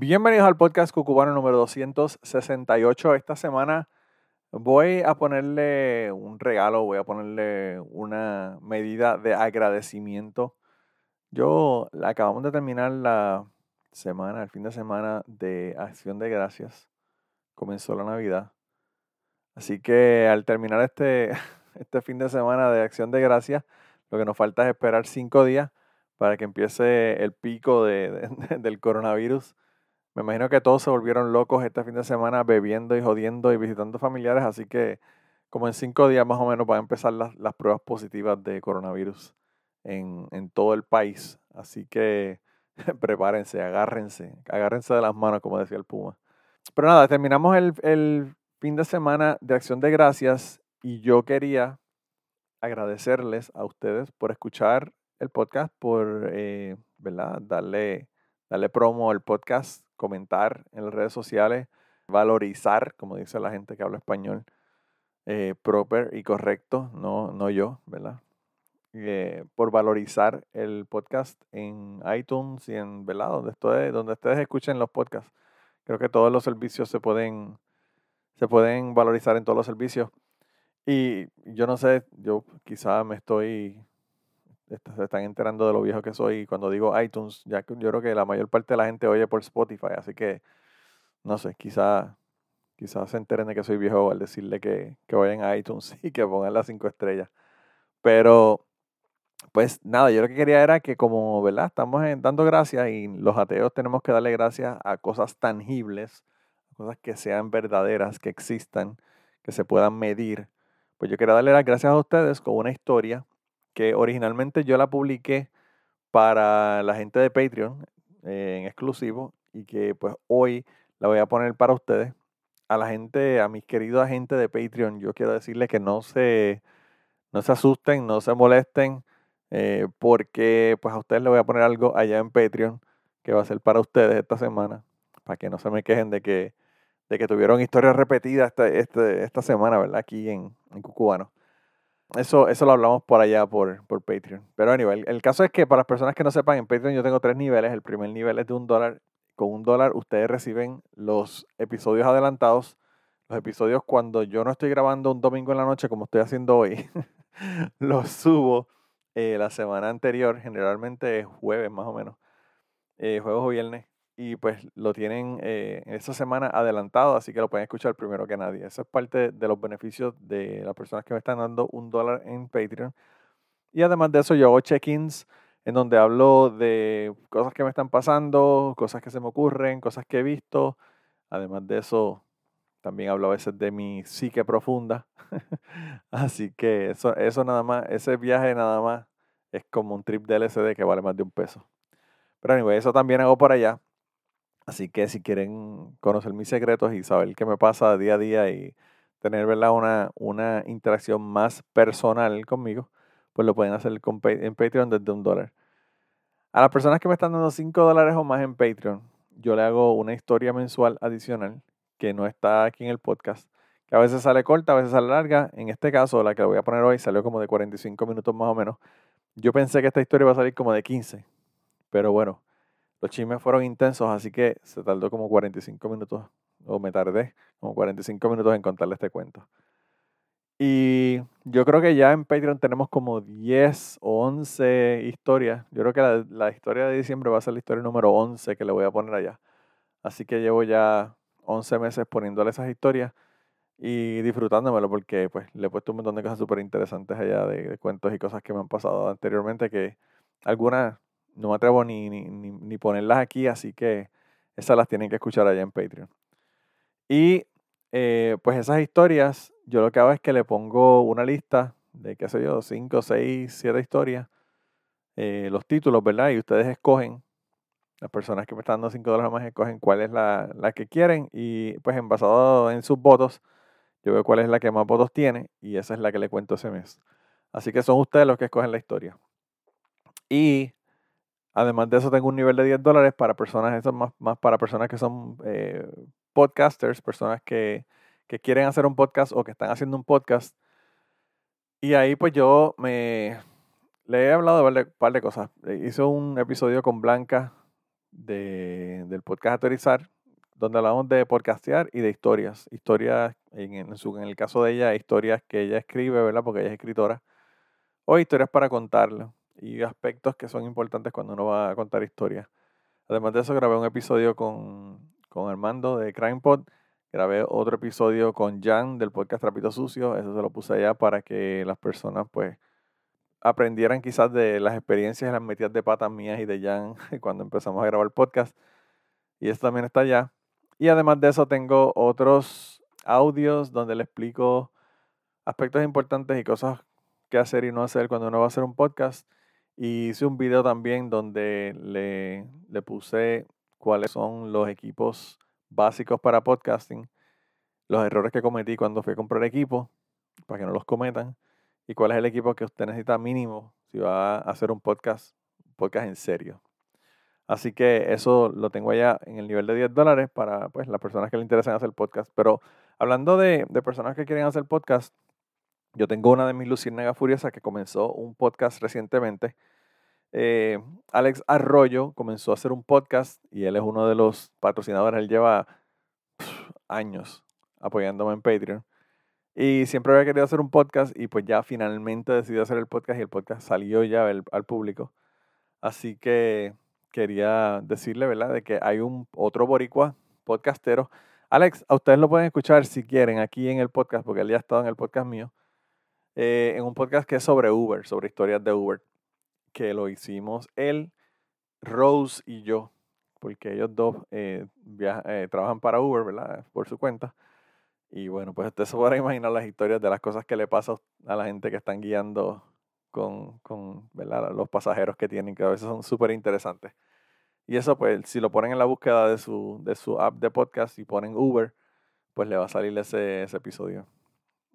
Bienvenidos al podcast Cucubano número 268. Esta semana Voy a ponerle un regalo, voy a ponerle una medida de agradecimiento. Yo acabamos de terminar la semana, el fin de semana de acción de gracias. Comenzó la Navidad. Así que al terminar este, este fin de semana de acción de gracias, lo que nos falta es esperar cinco días para que empiece el pico del coronavirus me imagino que todos se volvieron locos este fin de semana bebiendo y jodiendo y visitando familiares, así que como en cinco días más o menos van a empezar las, pruebas positivas de coronavirus en, todo el país. Así que prepárense, agárrense, agárrense de las manos, como decía el Puma. Pero nada, terminamos el, fin de semana de Acción de Gracias y yo quería agradecerles a ustedes por escuchar el podcast, por eh, ¿verdad? Darle, darle promo al podcast comentar en las redes sociales, valorizar, como dice la gente que habla español, eh, proper y correcto, no, no yo, ¿verdad? Eh, por valorizar el podcast en iTunes y en, ¿verdad? Donde, estoy, donde ustedes escuchen los podcasts. Creo que todos los servicios se pueden, se pueden valorizar en todos los servicios. Y yo no sé, yo quizá me estoy se están enterando de lo viejo que soy. Y cuando digo iTunes, ya que yo creo que la mayor parte de la gente oye por Spotify, así que no sé, quizá, quizás se enteren de que soy viejo al decirle que, que vayan a iTunes y que pongan las cinco estrellas. Pero, pues nada, yo lo que quería era que como, ¿verdad? Estamos dando gracias y los ateos tenemos que darle gracias a cosas tangibles, cosas que sean verdaderas, que existan, que se puedan medir. Pues yo quería darle las gracias a ustedes con una historia que originalmente yo la publiqué para la gente de Patreon eh, en exclusivo y que pues hoy la voy a poner para ustedes. A la gente, a mis queridos agentes de Patreon, yo quiero decirles que no se, no se asusten, no se molesten, eh, porque pues a ustedes les voy a poner algo allá en Patreon que va a ser para ustedes esta semana, para que no se me quejen de que, de que tuvieron historias repetidas esta, este, esta semana, ¿verdad? Aquí en, en Cucubano. Eso, eso lo hablamos por allá, por, por Patreon. Pero anyway, el, el, caso es que para las personas que no sepan, en Patreon yo tengo tres niveles. El primer nivel es de un dólar. Con un dólar ustedes reciben los episodios adelantados. Los episodios cuando yo no estoy grabando un domingo en la noche como estoy haciendo hoy. los subo eh, la semana anterior, generalmente es jueves más o menos. Eh, jueves o viernes y pues lo tienen eh, esta semana adelantado, así que lo pueden escuchar primero que nadie. Eso es parte de los beneficios de las personas que me están dando un dólar en Patreon. Y además de eso, yo hago check-ins en donde hablo de cosas que me están pasando, cosas que se me ocurren, cosas que he visto. Además de eso, también hablo a veces de mi psique profunda. así que eso, eso nada más, ese viaje nada más es como un trip de LSD que vale más de un peso. Pero anyway, eso también hago por allá. Así que si quieren conocer mis secretos y saber qué me pasa día a día y tener ¿verdad? Una, una interacción más personal conmigo, pues lo pueden hacer en Patreon desde un dólar. A las personas que me están dando 5 dólares o más en Patreon, yo le hago una historia mensual adicional que no está aquí en el podcast, que a veces sale corta, a veces sale larga. En este caso, la que voy a poner hoy salió como de 45 minutos más o menos. Yo pensé que esta historia iba a salir como de 15, pero bueno, los chismes fueron intensos, así que se tardó como 45 minutos, o me tardé como 45 minutos en contarle este cuento. Y yo creo que ya en Patreon tenemos como 10 o 11 historias. Yo creo que la, historia de diciembre va a ser la historia número 11 que le voy a poner allá. Así que llevo ya 11 meses poniéndole esas historias y disfrutándomelo porque pues le he puesto un montón de cosas súper interesantes allá de, cuentos y cosas que me han pasado anteriormente que algunas no me atrevo ni, ni, ponerlas aquí, así que esas las tienen que escuchar allá en Patreon. Y eh, pues esas historias, yo lo que hago es que le pongo una lista de, qué sé yo, 5, 6, 7 historias, eh, los títulos, ¿verdad? Y ustedes escogen Las personas que me están dando 5 dólares más escogen cuál es la, la que quieren y pues en basado en sus votos, yo veo cuál es la que más votos tiene y esa es la que le cuento ese mes. Así que son ustedes los que escogen la historia. Y además de eso tengo un nivel de 10 dólares para personas, eso más, más para personas que son eh, podcasters, personas que, que quieren hacer un podcast o que están haciendo un podcast. Y ahí pues yo me le he hablado de un par de cosas. Hice un episodio con Blanca de, del podcast Autorizar, donde hablamos de podcastear y de historias. Historias, en, en, su, en el caso de ella, historias que ella escribe, ¿verdad? Porque ella es escritora. O historias para contarla. Y aspectos que son importantes cuando uno va a contar historias. Además de eso, grabé un episodio con, con Armando de CrimePod. Grabé otro episodio con Jan del podcast Trapito Sucio. Eso se lo puse allá para que las personas, pues, aprendieran quizás de las experiencias y las metidas de patas mías y de Jan cuando empezamos a grabar el podcast. Y eso también está allá. Y además de eso tengo otros audios donde le explico aspectos importantes y cosas que hacer y no hacer cuando uno va a hacer un podcast. Y hice un video también donde le, le puse cuáles son los equipos básicos para podcasting, los errores que cometí cuando fui a comprar equipo, para que no los cometan y cuál es el equipo que usted necesita mínimo si va a hacer un podcast, podcast en serio. Así que eso lo tengo allá en el nivel de 10 dólares para pues, las personas que le interesan hacer podcast. Pero hablando de, de personas que quieren hacer podcast, yo tengo una de mis luciérnagas furiosas que comenzó un podcast recientemente. Eh, Alex Arroyo comenzó a hacer un podcast y él es uno de los patrocinadores. Él lleva años apoyándome en Patreon. Y siempre había querido hacer un podcast y pues ya finalmente decidí hacer el podcast y el podcast salió ya al, público. Así que quería decirle, ¿verdad? De que hay un otro boricua podcastero. Alex, a ustedes lo pueden escuchar si quieren aquí en el podcast, porque él ya ha estado en el podcast mío, eh, en un podcast que es sobre Uber, sobre historias de Uber, que lo hicimos él, Rose y yo, porque ellos dos eh, eh, trabajan para Uber, ¿verdad? Por su cuenta. Y bueno, pues usted se puede imaginar las historias de las cosas que le pasa a la gente que están guiando con, con los pasajeros que tienen, que a veces son súper interesantes. Y eso, pues, si lo ponen en la búsqueda de su, de su app de podcast y ponen Uber, pues le va a salir ese, ese episodio.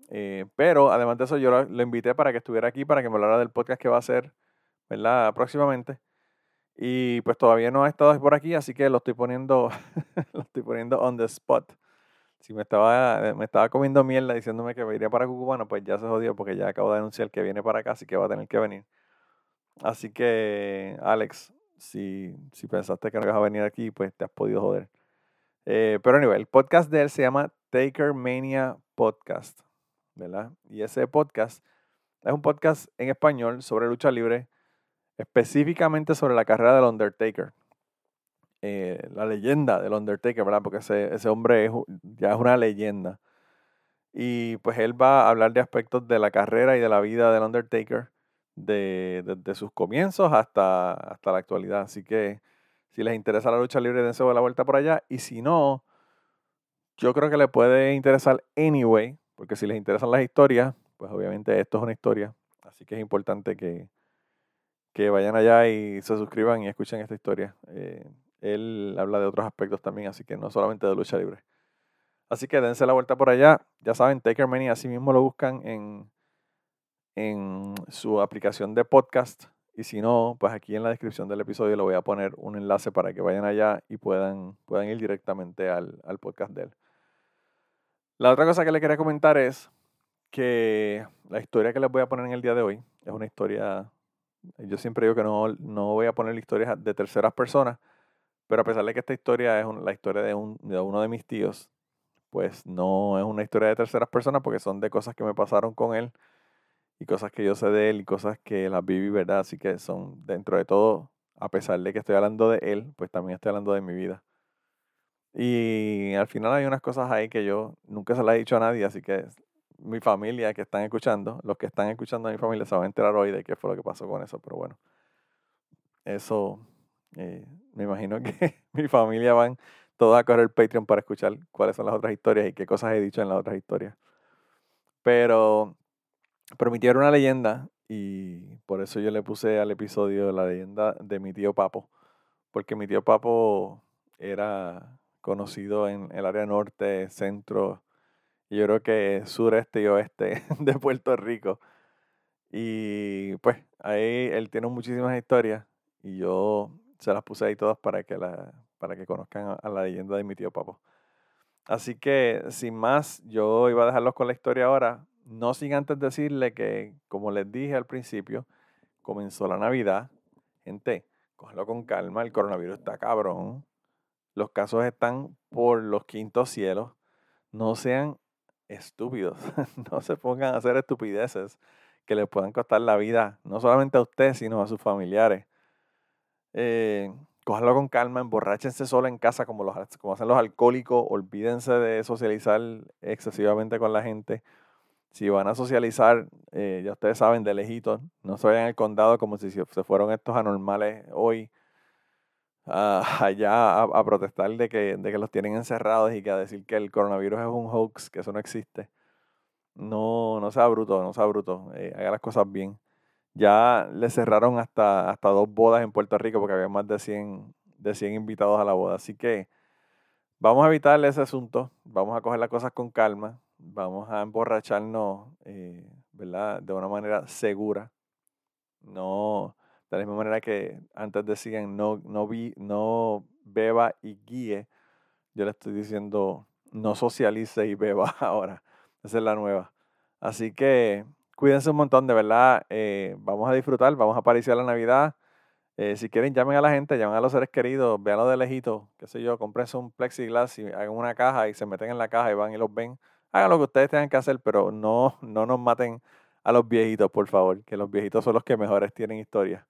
Eh, pero además de eso, yo lo, invité para que estuviera aquí, para que me hablara del podcast que va a hacer, ¿verdad? Próximamente. Y pues todavía no ha estado por aquí, así que lo estoy poniendo, lo estoy poniendo on the spot si me estaba, eh, me estaba comiendo mierda diciéndome que me iría para Cucubano, pues ya se jodió porque ya acabo de anunciar que viene para acá, así que va a tener que venir. Así que, Alex, si, si pensaste que no ibas a venir aquí, pues te has podido joder. Eh, pero a nivel, el podcast de él se llama Taker Mania Podcast, ¿verdad? Y ese podcast es un podcast en español sobre lucha libre, específicamente sobre la carrera del Undertaker. Eh, la leyenda del Undertaker, ¿verdad? Porque ese, ese hombre ya es una leyenda. Y pues él va a hablar de aspectos de la carrera y de la vida del Undertaker, desde de, sus comienzos hasta, hasta la actualidad. Así que si les interesa la lucha libre, dense la vuelta por allá. Y si no, yo creo que le puede interesar anyway, porque si les interesan las historias, pues obviamente esto es una historia. Así que es importante que, que vayan allá y se suscriban y escuchen esta historia. Eh, él habla de otros aspectos también, así que no solamente de lucha libre. Así que dense la vuelta por allá. Ya saben, Taker Mania, así mismo lo buscan en, en su aplicación de podcast. Y si no, pues aquí en la descripción del episodio le voy a poner un enlace para que vayan allá y puedan, puedan ir directamente al, al podcast de él. La otra cosa que le quería comentar es que la historia que les voy a poner en el día de hoy es una historia, yo siempre digo que no, no voy a poner historias de terceras personas, pero a pesar de que esta historia es la historia de, un, de uno de mis tíos, pues no es una historia de terceras personas porque son de cosas que me pasaron con él y cosas que yo sé de él y cosas que las viví, ¿verdad? Así que son dentro de todo, a pesar de que estoy hablando de él, pues también estoy hablando de mi vida. Y al final hay unas cosas ahí que yo nunca se las he dicho a nadie, así que mi familia que están escuchando, los que están escuchando a mi familia se van a enterar hoy de qué fue lo que pasó con eso, pero bueno, eso eh, me imagino que mi familia van todos a correr Patreon para escuchar cuáles son las otras historias y qué cosas he dicho en las otras historias. Pero prometieron una leyenda y por eso yo le puse al episodio la leyenda de mi tío Papo, porque mi tío Papo era conocido en el área norte, centro, y yo creo que sureste y oeste de Puerto Rico. Y pues ahí él tiene muchísimas historias y yo se las puse ahí todas para que, la, para que conozcan a, la leyenda de mi tío Papo. Así que sin más, yo iba a dejarlos con la historia ahora. No sin antes decirle que, como les dije al principio, comenzó la Navidad. Gente, cógelo con calma, el coronavirus está cabrón. Los casos están por los quintos cielos. No sean estúpidos. no se pongan a hacer estupideces que les puedan costar la vida, no solamente a usted, sino a sus familiares. Eh, con calma, emborráchense solo en casa como, los, como hacen los alcohólicos, olvídense de socializar excesivamente con la gente. Si van a socializar, eh, ya ustedes saben, de lejitos, no se vayan al condado como si se fueron estos anormales hoy allá a, protestar de que, de que los tienen encerrados y que a decir que el coronavirus es un hoax, que eso no existe. No, no sea bruto, no sea bruto. Eh, haga las cosas bien. Ya le cerraron hasta, hasta dos bodas en Puerto Rico porque había más de 100, de 100 invitados a la boda. Así que vamos a evitar ese asunto. Vamos a coger las cosas con calma. Vamos a emborracharnos, eh, ¿verdad? De una manera segura. No, de la misma manera que antes decían no, no, vi, no beba y guíe, yo le estoy diciendo no socialice y beba ahora. Esa es la nueva. Así que cuídense un montón, de verdad. Eh, vamos a disfrutar, vamos a aparecer la Navidad. Eh, si quieren, llamen a la gente, llamen a los seres queridos, veanlo de lejito, qué sé yo, comprense un plexiglass y hagan una caja y se meten en la caja y van y los ven. Hagan lo que ustedes tengan que hacer, pero no, no nos maten a los viejitos, por favor, que los viejitos son los que mejores tienen historia.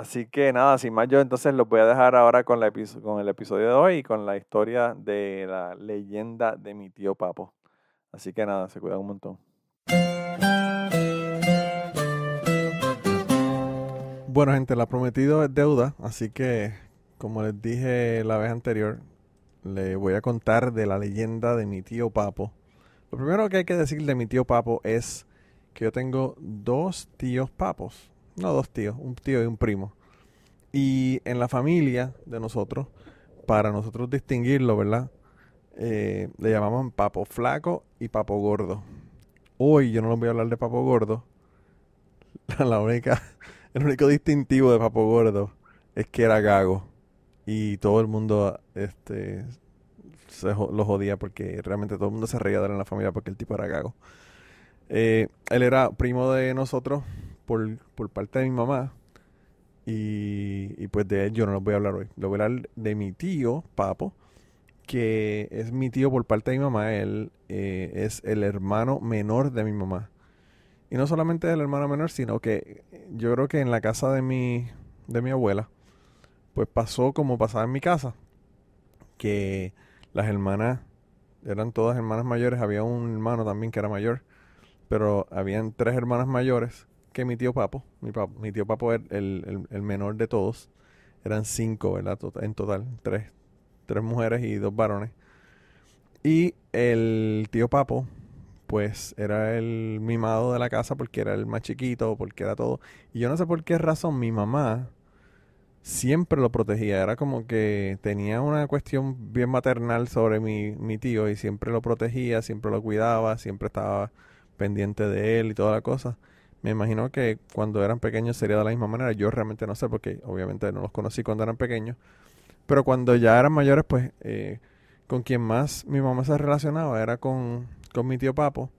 Así que nada, sin más yo entonces los voy a dejar ahora con, el episodio de hoy y con la historia de la leyenda de mi tío Papo. Así que nada, se cuidan un montón. Bueno gente, la prometido es deuda, así que como les dije la vez anterior, le voy a contar de la leyenda de mi tío Papo. Lo primero que hay que decir de mi tío Papo es que yo tengo dos tíos papos no dos tíos, un tío y un primo. Y en la familia de nosotros, para nosotros distinguirlo, ¿verdad? Eh, le llamaban papo flaco y papo gordo. Hoy yo no les voy a hablar de papo gordo. La única, el único distintivo de papo gordo es que era gago. Y todo el mundo este, se lo jodía porque realmente todo el mundo se reía de él en la familia porque el tipo era gago. Eh, él era primo de nosotros por, parte de mi mamá. Y, pues de él yo no lo voy a hablar hoy. Le voy a hablar de mi tío, Papo, que es mi tío por parte de mi mamá. Él eh, es el hermano menor de mi mamá. Y no solamente el hermano menor, sino que yo creo que en la casa de mi, de mi abuela, pues pasó como pasaba en mi casa. Que las hermanas eran todas hermanas mayores. Había un hermano también que era mayor. Pero habían tres hermanas mayores que mi tío Papo. Mi, mi tío Papo era el, menor de todos. Eran cinco. En total, tres, tres mujeres y dos varones. Y el tío Papo, pues era el mimado de la casa porque era el más chiquito, porque era todo. Y yo no sé por qué razón mi mamá siempre lo protegía. Era como que tenía una cuestión bien maternal sobre mi, mi tío y siempre lo protegía, siempre lo cuidaba, siempre estaba pendiente de él y toda la cosa. Me imagino que cuando eran pequeños sería de la misma manera. Yo realmente no sé porque obviamente no los conocí cuando eran pequeños. Pero cuando ya eran mayores, pues eh, con quien más mi mamá se relacionaba era con, con mi tío Papo.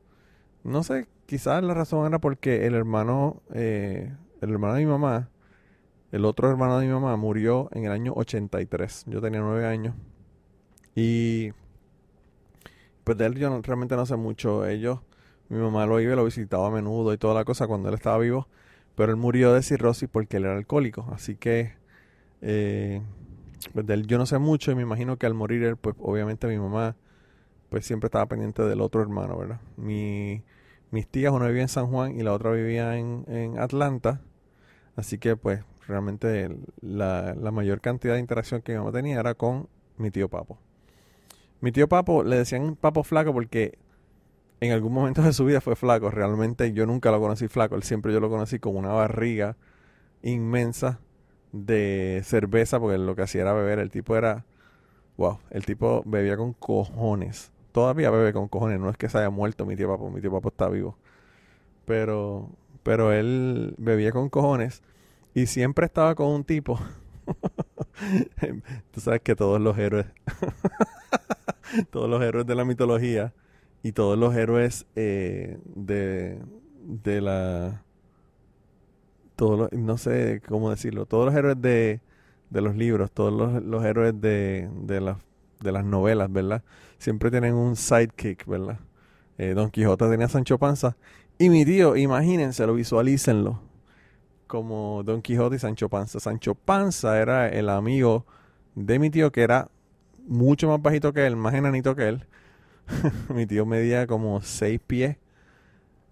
No sé, quizás la razón era porque el hermano, eh, el hermano de mi mamá, el otro hermano de mi mamá murió en el año 83. Yo tenía nueve años. Y pues de él yo realmente no sé mucho. Ellos mi mamá lo iba y lo visitaba a menudo y toda la cosa cuando él estaba vivo. Pero él murió de cirrosis porque él era alcohólico. Así que eh, pues de él yo no sé mucho y me imagino que al morir él, pues obviamente mi mamá pues siempre estaba pendiente del otro hermano, ¿verdad? Mi, mis tías, una vivía en San Juan y la otra vivía en, Atlanta. Así que pues realmente la, la mayor cantidad de interacción que mi mamá tenía era con mi tío Papo. Mi tío Papo le decían Papo flaco porque en algún momento de su vida fue flaco. Realmente yo nunca lo conocí flaco. Él siempre yo lo conocí con una barriga inmensa de cerveza, porque lo que hacía era beber. El tipo era, wow, el tipo bebía con cojones. Todavía bebe con cojones, no es que se haya muerto mi tío papo, mi tío papo está vivo. Pero, pero él bebía con cojones y siempre estaba con un tipo. Tú sabes que todos los héroes, todos los héroes de la mitología y todos los héroes eh, de, de la todos no sé cómo decirlo, todos los héroes de, de los libros, todos los, héroes de, de, las, de las novelas, ¿verdad? Siempre tienen un sidekick, ¿verdad? Eh, Don Quijote tenía Sancho Panza. Y mi tío, imagínense, lo visualícenlo. Como Don Quijote y Sancho Panza. Sancho Panza era el amigo de mi tío que era mucho más bajito que él, más enanito que él. mi tío medía como seis pies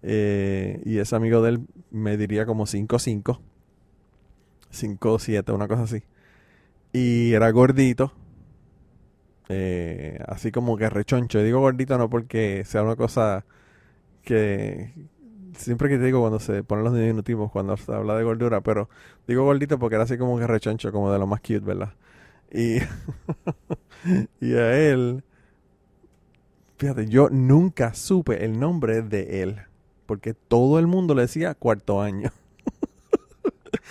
eh, y ese amigo de él me diría como 5'5, 5'7, una cosa así. Y era gordito, eh, así como que rechoncho. digo gordito no porque sea una cosa que siempre que te digo cuando se ponen los diminutivos, cuando se habla de gordura, pero digo gordito porque era así como que como de lo más cute, ¿verdad? Y, y a él, fíjate, yo nunca supe el nombre de él porque todo el mundo le decía cuarto año.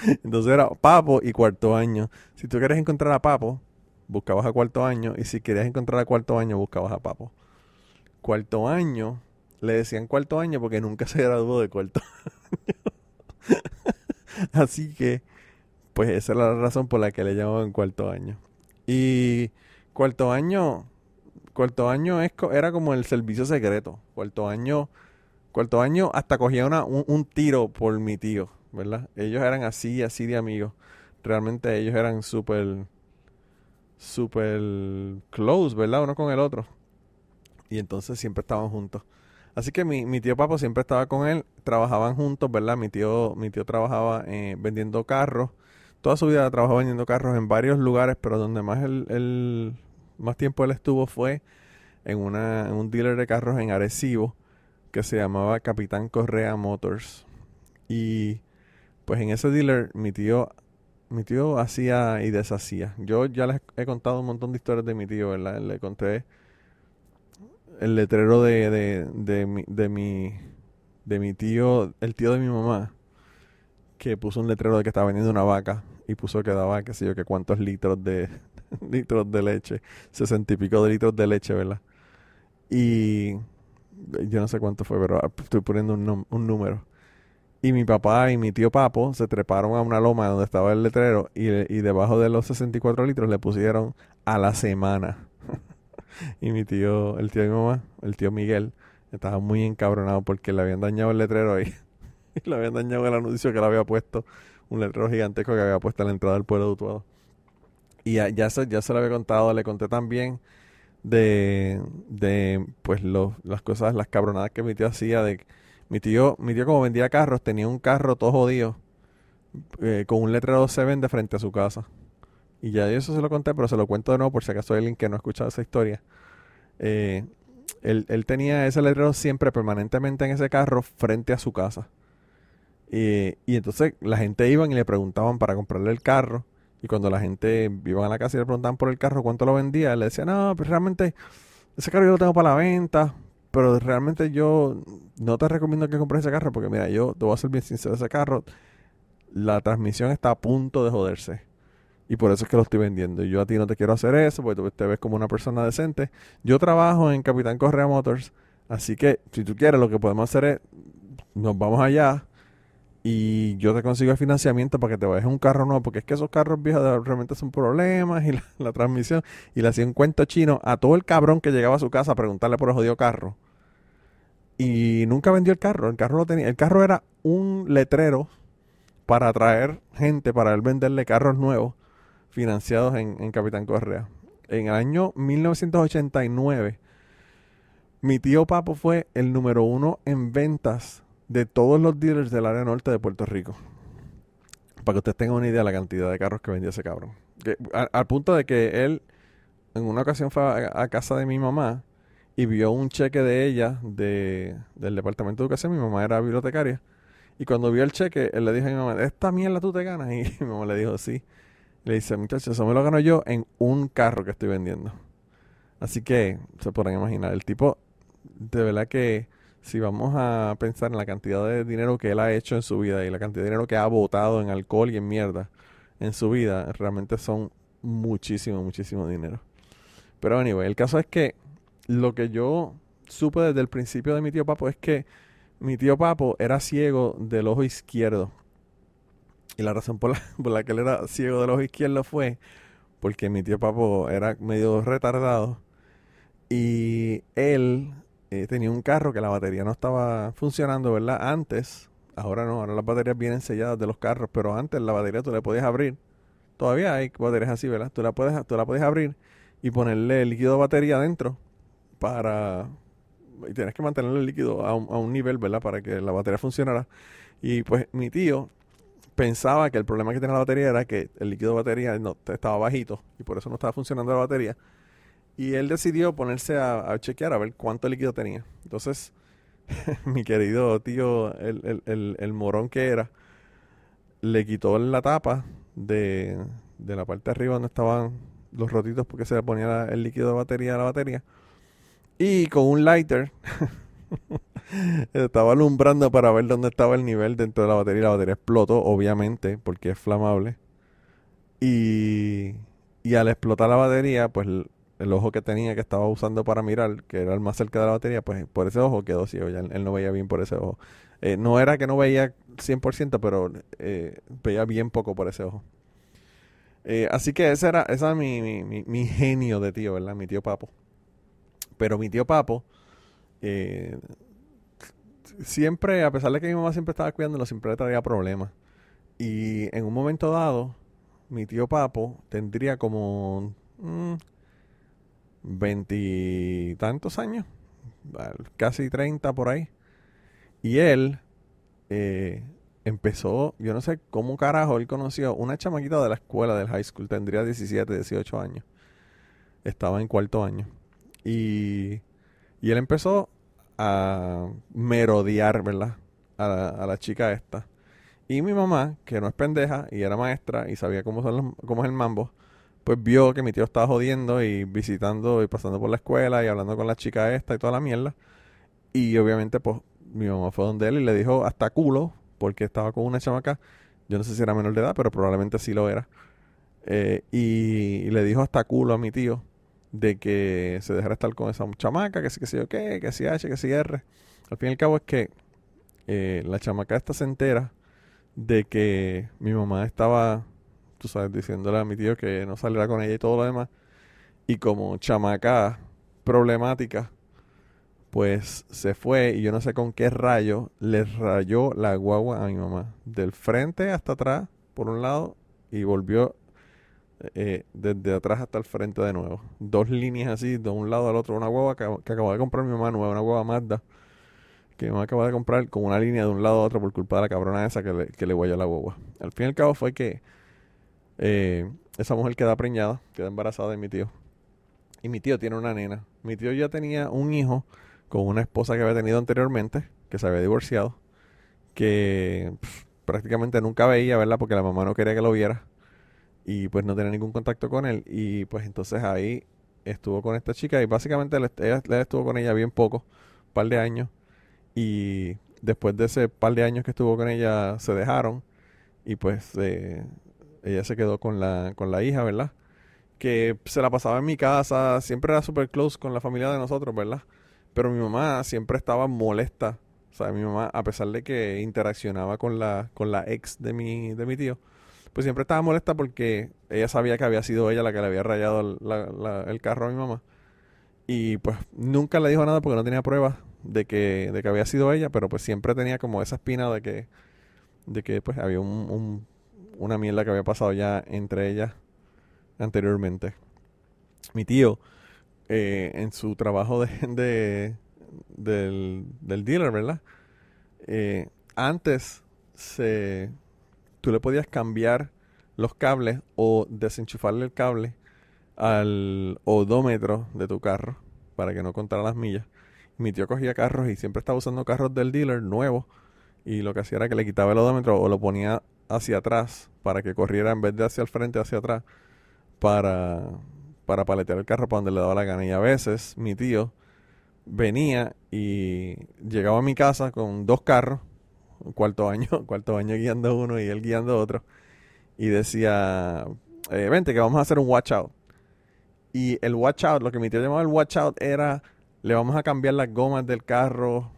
Entonces era Papo y cuarto año. Si tú quieres encontrar a Papo, buscabas a cuarto año. Y si querías encontrar a cuarto año, buscabas a Papo. Cuarto año, le decían cuarto año porque nunca se graduó de cuarto año. Así que, pues esa es la razón por la que le llamaban cuarto año. Y cuarto año, cuarto año era como el servicio secreto. Cuarto año Cuarto año hasta cogía una, un, tiro por mi tío, ¿verdad? Ellos eran así, así de amigos. Realmente ellos eran súper, súper close, ¿verdad? Uno con el otro. Y entonces siempre estaban juntos. Así que mi, mi tío Papo siempre estaba con él, trabajaban juntos, ¿verdad? Mi tío, mi tío trabajaba eh, vendiendo carros. Toda su vida trabajó vendiendo carros en varios lugares, pero donde más el, más tiempo él estuvo fue en, una, en un dealer de carros en Arecibo que se llamaba Capitán Correa Motors. Y pues en ese dealer mi tío mi tío hacía y deshacía. Yo ya les he contado un montón de historias de mi tío, ¿verdad? Le conté el letrero de, de, de, mi, de, mi, de mi tío, el tío de mi mamá, que puso un letrero de que estaba vendiendo una vaca y puso que daba, qué sé yo, que cuántos litros de, litros de leche, sesenta y pico de litros de leche, ¿verdad? Y yo no sé cuánto fue, pero estoy poniendo un, número. Y mi papá y mi tío Papo se treparon a una loma donde estaba el letrero y, y debajo de los 64 litros le pusieron a la semana. y mi tío, el tío de mi mamá, el tío Miguel, estaba muy encabronado porque le habían dañado el letrero y, y le habían dañado el anuncio que le había puesto, un letrero gigantesco que había puesto a la entrada del pueblo de Utuado. Y ya, ya, se, ya se lo había contado, le conté también de, de pues las cosas, las cabronadas que mi tío hacía. De, mi tío, mi tío como vendía carros, tenía un carro todo jodido eh, con un letrero se vende frente a su casa. Y ya eso se lo conté, pero se lo cuento de nuevo por si acaso hay alguien que no ha escuchado esa historia. Eh, él, él, tenía ese letrero siempre permanentemente en ese carro frente a su casa. y entonces la gente iban y le preguntaban para comprarle el carro. Y cuando la gente iba a la casa y le preguntaban por el carro cuánto lo vendía, él le decía, no, pues realmente ese carro yo lo tengo para la venta, pero realmente yo no te recomiendo que compres ese carro porque mira, yo te voy a ser bien sincero, ese carro, la transmisión está a punto de joderse. Y por eso es que lo estoy vendiendo. Y yo a ti no te quiero hacer eso, porque te ves como una persona decente. Yo trabajo en Capitán Correa Motors, así que si tú quieres, lo que podemos hacer es, nos vamos allá, y yo te consigo el financiamiento para que te vayas un carro nuevo, porque es que esos carros viejos realmente son problemas y la, transmisión. Y le hacía un cuento chino a todo el cabrón que llegaba a su casa a preguntarle por el jodido carro. Y nunca vendió el carro. El carro lo tenía. El carro era un letrero para atraer gente, para él venderle carros nuevos financiados en, en Capitán Correa. En el año 1989, mi tío Papo fue el número uno en ventas de todos los dealers del área norte de Puerto Rico. Para que ustedes tengan una idea de la cantidad de carros que vendía ese cabrón. al, punto de que él, en una ocasión fue a, casa de mi mamá y vio un cheque de ella de, del Departamento de Educación. Mi mamá era bibliotecaria. Y cuando vio el cheque, él le dijo a mi mamá, ¿esta mierda tú te ganas? Y mi mamá le dijo, sí. Le dice, muchachos, eso me lo gano yo en un carro que estoy vendiendo. Así que se podrán imaginar, el tipo, de verdad que si vamos a pensar en la cantidad de dinero que él ha hecho en su vida y la cantidad de dinero que ha botado en alcohol y en mierda en su vida, realmente son muchísimo, muchísimo dinero. Pero anyway, el caso es que lo que yo supe desde el principio de mi tío Papo es que mi tío Papo era ciego del ojo izquierdo. Y la razón por la, por la que él era ciego del ojo izquierdo fue porque mi tío Papo era medio retardado y él eh, tenía un carro que la batería no estaba funcionando, ¿verdad? Antes, ahora no, ahora las baterías vienen selladas de los carros, pero antes la batería tú la podías abrir. Todavía hay baterías así, ¿verdad? Tú la puedes, tú la puedes abrir y ponerle el líquido de batería adentro para... Y tienes que mantener el líquido a un, a un nivel, ¿verdad? Para que la batería funcionara. Y pues mi tío pensaba que el problema que tenía la batería era que el líquido de batería no, estaba bajito y por eso no estaba funcionando la batería. Y él decidió ponerse a, chequear a ver cuánto líquido tenía. Entonces, mi querido tío, el, el, el, morón que era, le quitó la tapa de, de, la parte de arriba donde estaban los rotitos porque se le ponía el líquido de batería a la batería. Y con un lighter estaba alumbrando para ver dónde estaba el nivel dentro de la batería. La batería explotó, obviamente, porque es flamable. Y, y al explotar la batería, pues el ojo que tenía que estaba usando para mirar, que era el más cerca de la batería, pues por ese ojo quedó ciego. Ya él, no veía bien por ese ojo. Eh, no era que no veía 100%, pero eh, veía bien poco por ese ojo. Eh, así que ese era, ese era mi, mi, mi, genio de tío, ¿verdad? Mi tío Papo. Pero mi tío Papo, siempre, a pesar de que mi mamá siempre estaba cuidándolo, siempre le traía problemas. Y en un momento dado, mi tío Papo tendría como... Mm, veintitantos años, casi treinta por ahí. Y él eh, empezó, yo no sé cómo carajo él conoció una chamaquita de la escuela del high school, tendría 17, 18 años. Estaba en cuarto año. Y, y él empezó a merodear, ¿verdad? A la, a la, chica esta. Y mi mamá, que no es pendeja y era maestra y sabía cómo, son cómo es el mambo, pues vio que mi tío estaba jodiendo y visitando y pasando por la escuela y hablando con la chica esta y toda la mierda. Y obviamente, pues, mi mamá fue donde él y le dijo hasta culo, porque estaba con una chamaca, yo no sé si era menor de edad, pero probablemente sí lo era. Eh, y, le dijo hasta culo a mi tío de que se dejara estar con esa chamaca, que sí, que sí, yo qué, que sí H, que sí R. Al fin y al cabo es que eh, la chamaca esta se entera de que mi mamá estaba tú sabes, diciéndole a mi tío que no saliera con ella y todo lo demás. Y como chamaca problemática, pues se fue y yo no sé con qué rayo le rayó la guagua a mi mamá. Del frente hasta atrás, por un lado, y volvió eh, desde atrás hasta el frente de nuevo. Dos líneas así, de un lado al otro. Una guagua que, que acabó de comprar mi mamá nueva, una guagua Mazda. Que mi mamá acaba de comprar con una línea de un lado a otro por culpa de la cabrona esa que le, que le guayó la guagua. Al fin y al cabo fue que eh, esa mujer queda preñada, queda embarazada de mi tío. Y mi tío tiene una nena. Mi tío ya tenía un hijo con una esposa que había tenido anteriormente, que se había divorciado, que prácticamente nunca veía, ¿verdad? Porque la mamá no quería que lo viera. Y pues no tenía ningún contacto con él. Y pues entonces ahí estuvo con esta chica y básicamente él, estuvo con ella bien poco, un par de años. Y después de ese par de años que estuvo con ella, se dejaron. Y pues eh, ella se quedó con la, con la hija, ¿verdad? Que se la pasaba en mi casa, siempre era super close con la familia de nosotros, ¿verdad? Pero mi mamá siempre estaba molesta. O mi mamá, a pesar de que interaccionaba con la, con la ex de mi, de mi tío, pues siempre estaba molesta porque ella sabía que había sido ella la que le había rayado el carro a mi mamá. Y pues nunca le dijo nada porque no tenía pruebas de que, de que había sido ella, pero pues siempre tenía como esa espina de que, de que pues había un una mierda que había pasado ya entre ellas anteriormente. Mi tío, eh, en su trabajo de, del, dealer, ¿verdad? Eh, antes se, tú le podías cambiar los cables o desenchufarle el cable al odómetro de tu carro para que no contara las millas. Mi tío cogía carros y siempre estaba usando carros del dealer nuevos y lo que hacía era que le quitaba el odómetro o lo ponía hacia atrás para que corriera en vez de hacia el frente, hacia atrás, para, para paletear el carro para donde le daba la gana. Y a veces mi tío venía y llegaba a mi casa con dos carros, cuarto año, cuarto año guiando uno y él guiando otro, y decía, eh, vente que vamos a hacer un watch out. Y el watch out, lo que mi tío llamaba el watch out era, le vamos a cambiar las gomas del carro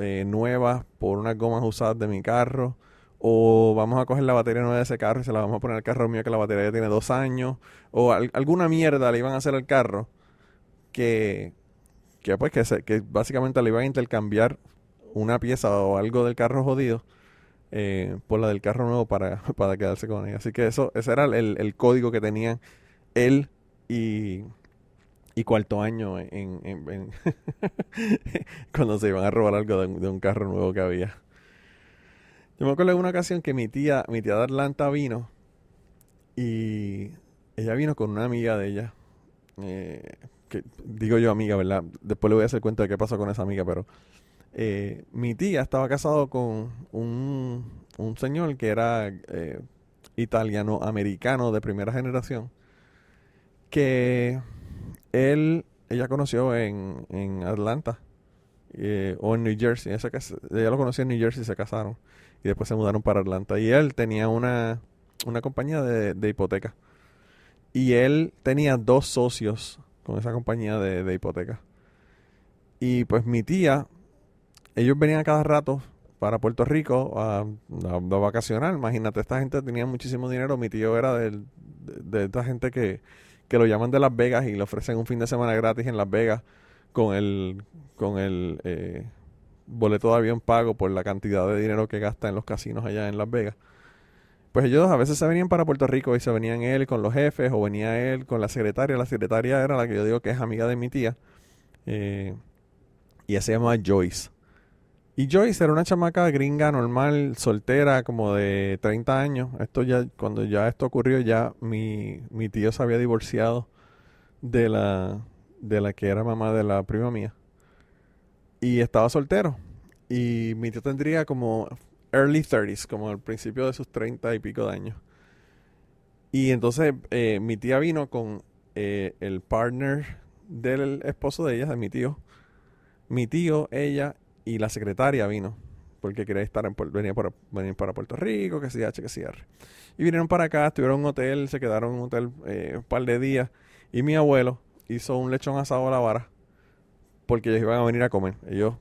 eh, nuevas por unas gomas usadas de mi carro. O vamos a coger la batería nueva de ese carro y se la vamos a poner al carro mío que la batería ya tiene dos años. O alguna mierda le iban a hacer al carro que, que pues que, que básicamente le iban a intercambiar una pieza o algo del carro jodido eh, por la del carro nuevo para, para quedarse con ella. Así que eso, ese era el, el código que tenían él y, y cuarto año en, cuando se iban a robar algo de, un carro nuevo que había. Yo me acuerdo de una ocasión que mi tía, mi tía de Atlanta vino y ella vino con una amiga de ella. Eh, digo yo amiga, ¿verdad? Después le voy a hacer cuenta de qué pasó con esa amiga, pero eh, mi tía estaba casado con un, un señor que era eh, italiano-americano de primera generación, que él, ella conoció en, en Atlanta o en New Jersey. ella lo conoció en New Jersey y se casaron. Y después se mudaron para Atlanta. Y él tenía una, una compañía de, de hipoteca. Y él tenía dos socios con esa compañía de, de hipoteca. Y pues mi tía, ellos venían a cada rato para Puerto Rico a, a, vacacionar. Imagínate, esta gente tenía muchísimo dinero. Mi tío era de, de esta gente que que lo llaman de Las Vegas y le ofrecen un fin de semana gratis en Las Vegas con el, con el eh, boleto de avión pago por la cantidad de dinero que gasta en los casinos allá en Las Vegas. Pues ellos a veces se venían para Puerto Rico y se venían él con los jefes o venía él con la secretaria. La secretaria era la que yo digo que es amiga de mi tía. Eh, y ella se llama Joyce. Y Joyce era una chamaca gringa normal, soltera, como de 30 años. Esto ya, cuando ya esto ocurrió, ya mi, mi tío se había divorciado de la, de la que era mamá de la prima mía. Y estaba soltero. Y mi tío tendría como early 30s, como al principio de sus 30 y pico de años. Y entonces eh, mi tía vino con eh, el partner del esposo de ella, de mi tío. Mi tío, ella y la secretaria vino porque quería estar en venía para, venir para Puerto Rico, que si H, que si. Y vinieron para acá, estuvieron en un hotel, se quedaron en un hotel eh, un par de días. Y mi abuelo hizo un lechón asado a la vara porque ellos iban a venir a comer. Ellos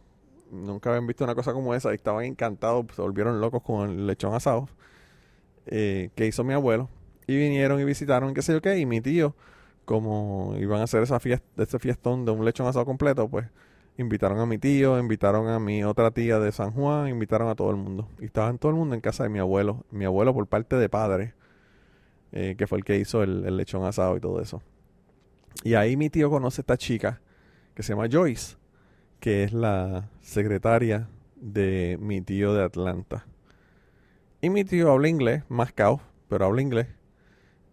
nunca habían visto una cosa como esa y estaban encantados, se volvieron locos con el lechón asado eh, que hizo mi abuelo. Y vinieron y visitaron, qué sé yo qué. Y mi tío, como iban a hacer esa fiesta, ese fiestón de un lechón asado completo, pues Invitaron a mi tío, invitaron a mi otra tía de San Juan, invitaron a todo el mundo. Y estaban todo el mundo en casa de mi abuelo. Mi abuelo por parte de padre, eh, que fue el que hizo el, lechón asado y todo eso. Y ahí mi tío conoce a esta chica que se llama Joyce, que es la secretaria de mi tío de Atlanta. Y mi tío habla inglés, más cao, pero habla inglés.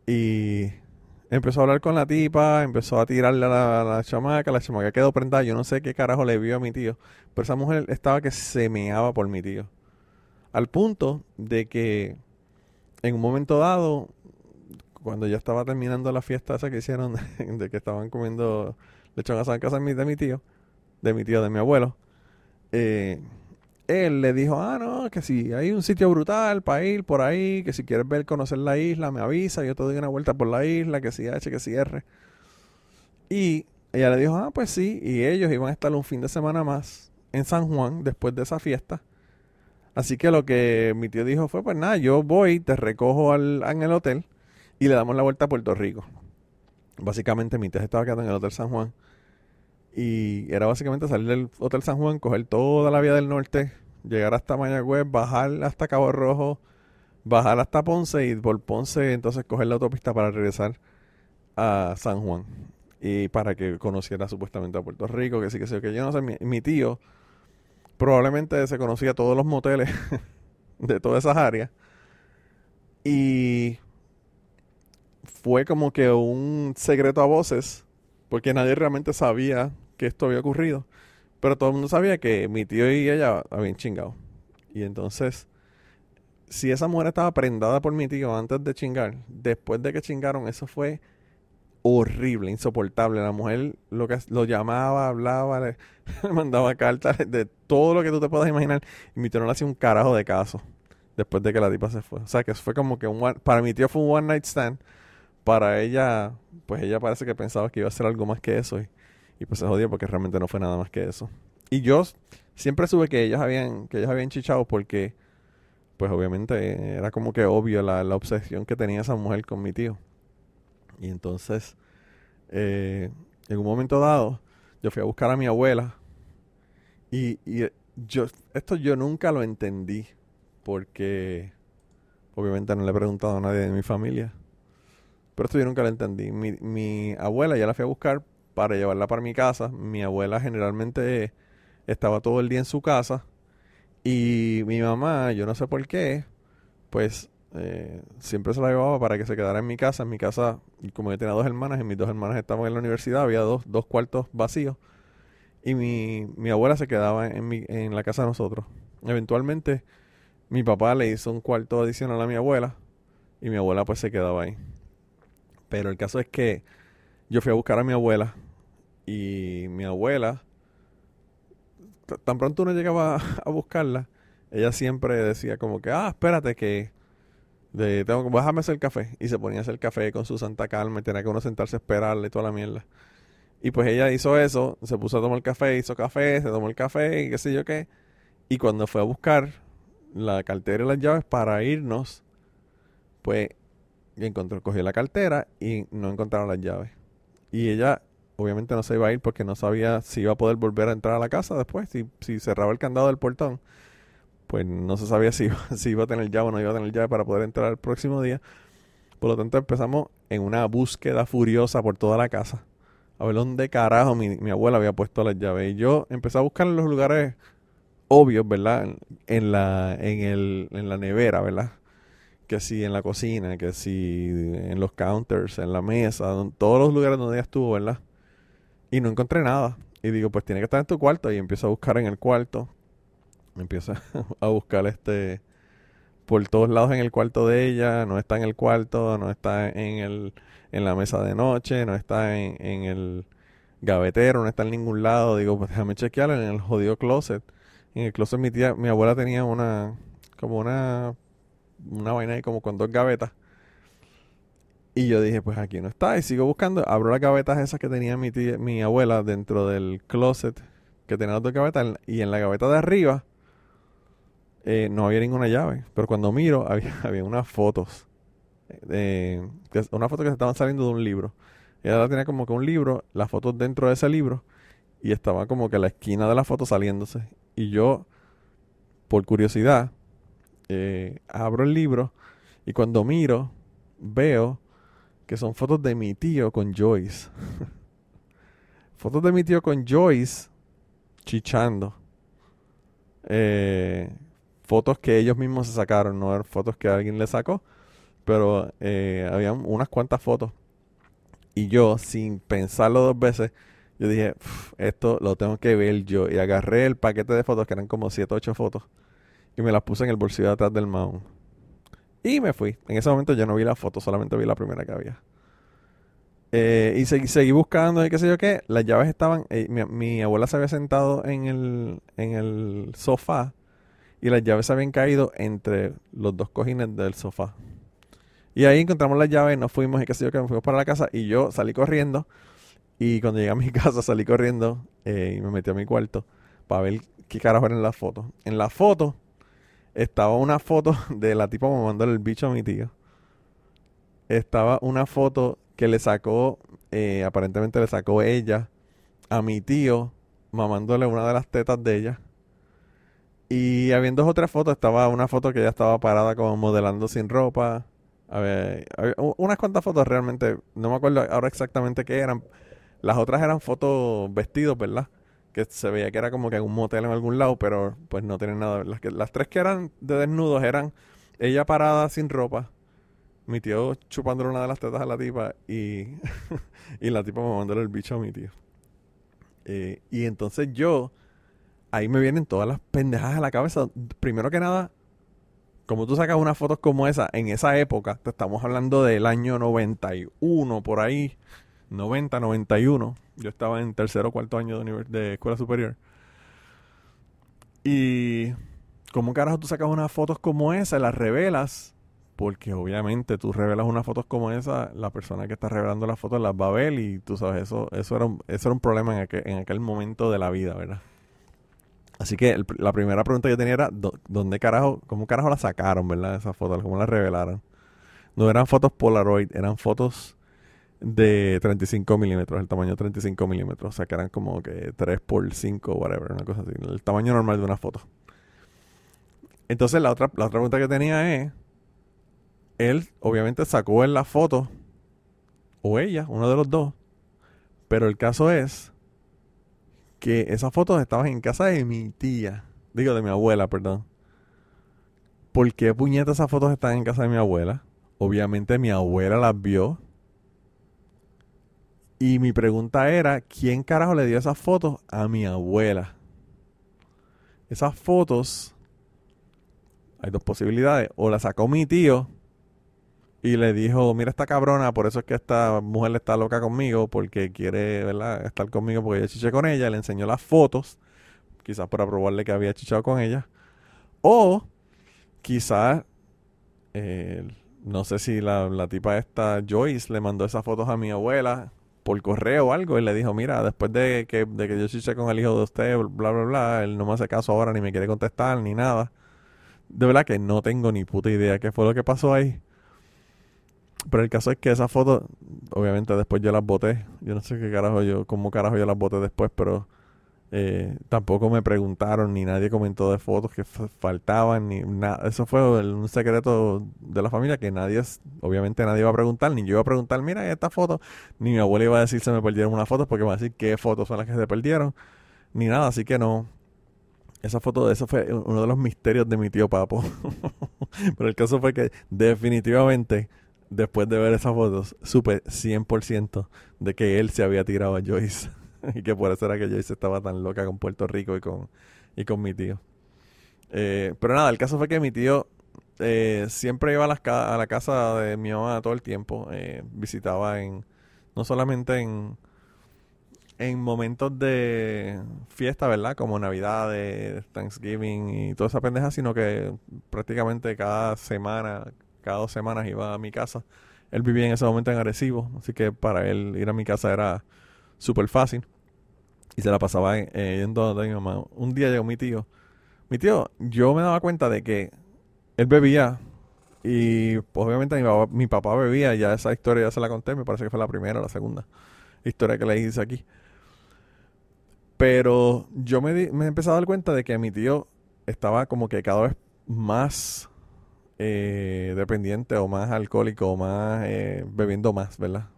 Y Empezó a hablar con la tipa, empezó a tirarle a la, chamaca, la chamaca quedó prendada. Yo no sé qué carajo le vio a mi tío, pero esa mujer estaba que se meaba por mi tío. Al punto de que en un momento dado, cuando ya estaba terminando la fiesta esa que hicieron, de, que estaban comiendo lechón asado en casa de mi tío, de mi tío, de mi abuelo, eh, él le dijo, ah, no, que si hay un sitio brutal para ir por ahí, que si quieres ver, conocer la isla, me avisa, yo te doy una vuelta por la isla, que si H, que si R. Y ella le dijo, ah, pues sí, y ellos iban a estar un fin de semana más en San Juan después de esa fiesta. Así que lo que mi tío dijo fue, pues nada, yo voy, te recojo al, en el hotel y le damos la vuelta a Puerto Rico. Básicamente mi tío estaba quedando en el Hotel San Juan y era básicamente salir del Hotel San Juan, coger toda la vía del norte, llegar hasta Mayagüez, bajar hasta Cabo Rojo, bajar hasta Ponce y por Ponce entonces coger la autopista para regresar a San Juan. Y para que conociera supuestamente a Puerto Rico, que sí que sí, que yo no sé, mi, tío probablemente se conocía todos los moteles de todas esas áreas. Y fue como que un secreto a voces, porque nadie realmente sabía que esto había ocurrido. Pero todo el mundo sabía que mi tío y ella habían chingado. Y entonces, si esa mujer estaba prendada por mi tío antes de chingar, después de que chingaron, eso fue horrible, insoportable. La mujer lo que lo llamaba, hablaba, le, mandaba cartas de todo lo que tú te puedas imaginar. Y mi tío no le hacía un carajo de caso después de que la tipa se fue. O sea, que fue como que un para mi tío fue un one night stand. Para ella, pues ella parece que pensaba que iba a ser algo más que eso. Y, pues se jodió porque realmente no fue nada más que eso. Y yo siempre supe que ellos habían, que ellos habían chichado porque, pues obviamente era como que obvio la, la obsesión que tenía esa mujer con mi tío. Y entonces, eh, en un momento dado, yo fui a buscar a mi abuela y, y yo, esto yo nunca lo entendí porque obviamente no le he preguntado a nadie de mi familia. Pero esto yo nunca lo entendí. Mi, mi abuela ya la fui a buscar para llevarla para mi casa. Mi abuela generalmente estaba todo el día en su casa. Y mi mamá, yo no sé por qué, pues eh, siempre se la llevaba para que se quedara en mi casa. En mi casa, como yo tenía dos hermanas, y mis dos hermanas estaban en la universidad, había dos, dos cuartos vacíos. Y mi, mi abuela se quedaba en, mi, en la casa de nosotros. Eventualmente, mi papá le hizo un cuarto adicional a mi abuela. Y mi abuela pues se quedaba ahí. Pero el caso es que yo fui a buscar a mi abuela. Y mi abuela, tan pronto uno llegaba a buscarla, ella siempre decía como que, ah, espérate que de, tengo, déjame hacer café. Y se ponía a hacer café con su santa calma y tenía que uno sentarse a esperarle toda la mierda. Y pues ella hizo eso, se puso a tomar café, hizo café, se tomó el café y qué sé yo qué. Y cuando fue a buscar la cartera y las llaves para irnos, pues encontró, cogió la cartera y no encontraron las llaves. Y ella obviamente no se iba a ir porque no sabía si iba a poder volver a entrar a la casa después, si, si cerraba el candado del portón pues no se sabía si, si iba a tener llave o no iba a tener llave para poder entrar el próximo día. Por lo tanto, empezamos en una búsqueda furiosa por toda la casa. A ver dónde carajo mi, mi abuela había puesto las llaves. Y yo empecé a buscar en los lugares obvios, ¿verdad? En la, en el, en la nevera, ¿verdad? Que si en la cocina, que si en los counters, en la mesa, en todos los lugares donde ella estuvo, ¿verdad? Y no encontré nada. Y digo, pues tiene que estar en tu cuarto. Y empiezo a buscar en el cuarto empieza a buscar este por todos lados en el cuarto de ella, no está en el cuarto, no está en el en la mesa de noche, no está en, en el gavetero, no está en ningún lado. Digo, pues déjame chequear en el jodido closet. En el closet mi tía, mi abuela tenía una como una una vaina ahí como con dos gavetas. Y yo dije, pues aquí no está. Y sigo buscando. Abro las gavetas esas que tenía mi tía, mi abuela dentro del closet. Que tenía las dos gavetas. Y en la gaveta de arriba eh, no había ninguna llave. Pero cuando miro, había, había unas fotos. Eh, una foto que se estaban saliendo de un libro. Ella tenía como que un libro, las fotos dentro de ese libro, y estaba como que la esquina de la foto saliéndose. Y yo, por curiosidad, eh, abro el libro y cuando miro, veo que son fotos de mi tío con Joyce. fotos de mi tío con Joyce chichando. Eh, fotos que ellos mismos se sacaron, no eran fotos que alguien le sacó, pero eh, había unas cuantas fotos. Y yo, sin pensarlo dos veces, yo dije, esto lo tengo que ver yo. Y agarré el paquete de fotos, que eran como 7 o 8 fotos, y me las puse en el bolsillo de atrás del maón. Y me fui. En ese momento yo no vi la foto, solamente vi la primera que había. Eh, y seguí, seguí, buscando y qué sé yo qué. Las llaves estaban. Eh, mi, abuela se había sentado en el, en el sofá y las llaves habían caído entre los dos cojines del sofá. Y ahí encontramos las llaves, nos fuimos y qué sé yo, que nos fuimos para la casa y yo salí corriendo. Y cuando llegué a mi casa salí corriendo eh, y me metí a mi cuarto para ver qué carajo era en la foto. En la foto estaba una foto de la tipa mamándole el bicho a mi tío. Estaba una foto que le sacó, eh, aparentemente le sacó ella a mi tío mamándole una de las tetas de ella. Y habiendo dos otras fotos, estaba una foto que ella estaba parada como modelando sin ropa. A ver, unas cuantas fotos realmente, no me acuerdo ahora exactamente qué eran. Las otras eran fotos vestidos, ¿verdad? Que se veía que era como que un motel en algún lado, pero pues no tienen nada. Las, las tres que eran de desnudos eran ella parada sin ropa, mi tío chupándole una de las tetas a la tipa y, y la tipa mamándole el bicho a mi tío. Eh, y entonces yo ahí me vienen todas las pendejadas a la cabeza. Primero que nada, como tú sacas unas fotos como esa en esa época, te estamos hablando del año 91, por ahí, 90, 91. Yo estaba en tercero o cuarto año de, de escuela superior. Y ¿cómo carajo tú sacas unas fotos como esa, las revelas? Porque obviamente tú revelas unas fotos como esa, la persona que está revelando las fotos las va a ver y tú sabes, eso, eso, era, un, eso era un problema en aquel, en aquel momento de la vida, ¿verdad? Así que la primera pregunta que tenía era, ¿dónde carajo, cómo carajo la sacaron, verdad? Esas fotos, ¿cómo las revelaron? No eran fotos Polaroid, eran fotos de 35 milímetros, el tamaño 35 milímetros. O sea, que eran como que 3 por 5, whatever, una cosa así. El tamaño normal de una foto. Entonces, la otra, la otra pregunta que tenía es: él, obviamente, sacó en la foto, o ella, uno de los dos. Pero el caso es que esas fotos estaban en casa de mi tía. Digo, de mi abuela, perdón. ¿Por qué puñetas esas fotos están en casa de mi abuela? Obviamente mi abuela las vio y mi pregunta era, ¿quién carajo le dio esas fotos a mi abuela? Esas fotos, hay dos posibilidades. O las sacó mi tío y le dijo, mira esta cabrona, por eso es que esta mujer está loca conmigo, porque quiere estar conmigo porque yo chiché con ella, le enseñó las fotos, quizás para probarle que había chichado con ella. O quizás, eh, no sé si la, la tipa esta, Joyce, le mandó esas fotos a mi abuela por correo o algo y le dijo, mira, después de que, de que yo chiché con el hijo de usted, bla, bla, bla, él no me hace caso ahora, ni me quiere contestar, ni nada. De verdad que no tengo ni puta idea qué fue lo que pasó ahí. Pero el caso es que esas fotos, obviamente después yo las boté. Yo no sé qué carajo yo, cómo carajo yo las boté después, pero eh, tampoco me preguntaron ni nadie comentó de fotos que faltaban ni nada. Eso fue un secreto de la familia que nadie, obviamente nadie iba a preguntar, ni yo iba a preguntar, mira esta foto, ni mi abuela iba a decir se me perdieron unas fotos porque va a decir qué fotos son las que se perdieron, ni nada, así que no. Esa foto, eso fue uno de los misterios de mi tío Papo. Pero el caso fue que definitivamente, después de ver esas fotos, supe 100% de que él se había tirado a Joyce. y que por eso era que Joyce estaba tan loca con Puerto Rico y con, y con mi tío. Eh, pero nada, el caso fue que mi tío eh, siempre iba a, las a, la casa de mi mamá todo el tiempo. Eh, visitaba en no solamente en, en momentos de fiesta, ¿verdad? Como Navidad, Thanksgiving y toda esa pendeja, sino que prácticamente cada semana, cada dos semanas iba a mi casa. Él vivía en ese momento en Arecibo, así que para él ir a mi casa era súper fácil y se la pasaba eh, yendo a mi mamá. Un día llegó mi tío. Mi tío, yo me daba cuenta de que él bebía y pues, obviamente mi papá, bebía, ya esa historia ya se la conté, me parece que fue la primera o la segunda historia que le hice aquí. Pero yo me, me empecé a dar cuenta de que mi tío estaba como que cada vez más eh, dependiente o más alcohólico o más eh, bebiendo más, ¿verdad?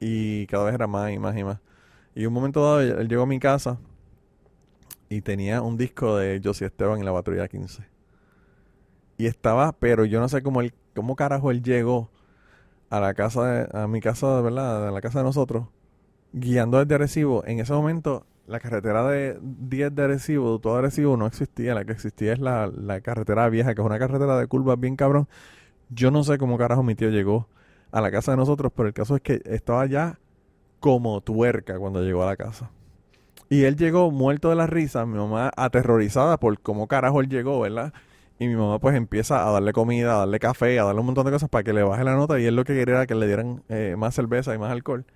Y cada vez era más y más y más. Y un momento dado, él llegó a mi casa y tenía un disco de Josie Esteban en la batería 15. Y estaba, pero yo no sé cómo él, cómo carajo él llegó a la casa, de, a mi casa, de verdad, a la casa de nosotros, guiando desde Arecibo. En ese momento, la carretera de 10 de Arecibo, todo Arecibo no existía. La que existía es la, la carretera vieja, que es una carretera de curvas bien cabrón. Yo no sé cómo carajo mi tío llegó a la casa de nosotros, pero el caso es que estaba ya como tuerca cuando llegó a la casa. Y él llegó muerto de la risa, mi mamá aterrorizada por cómo carajo él llegó, ¿verdad? Y mi mamá pues empieza a darle comida, a darle café, a darle un montón de cosas para que le baje la nota y él lo que quería era que le dieran eh, más cerveza y más alcohol.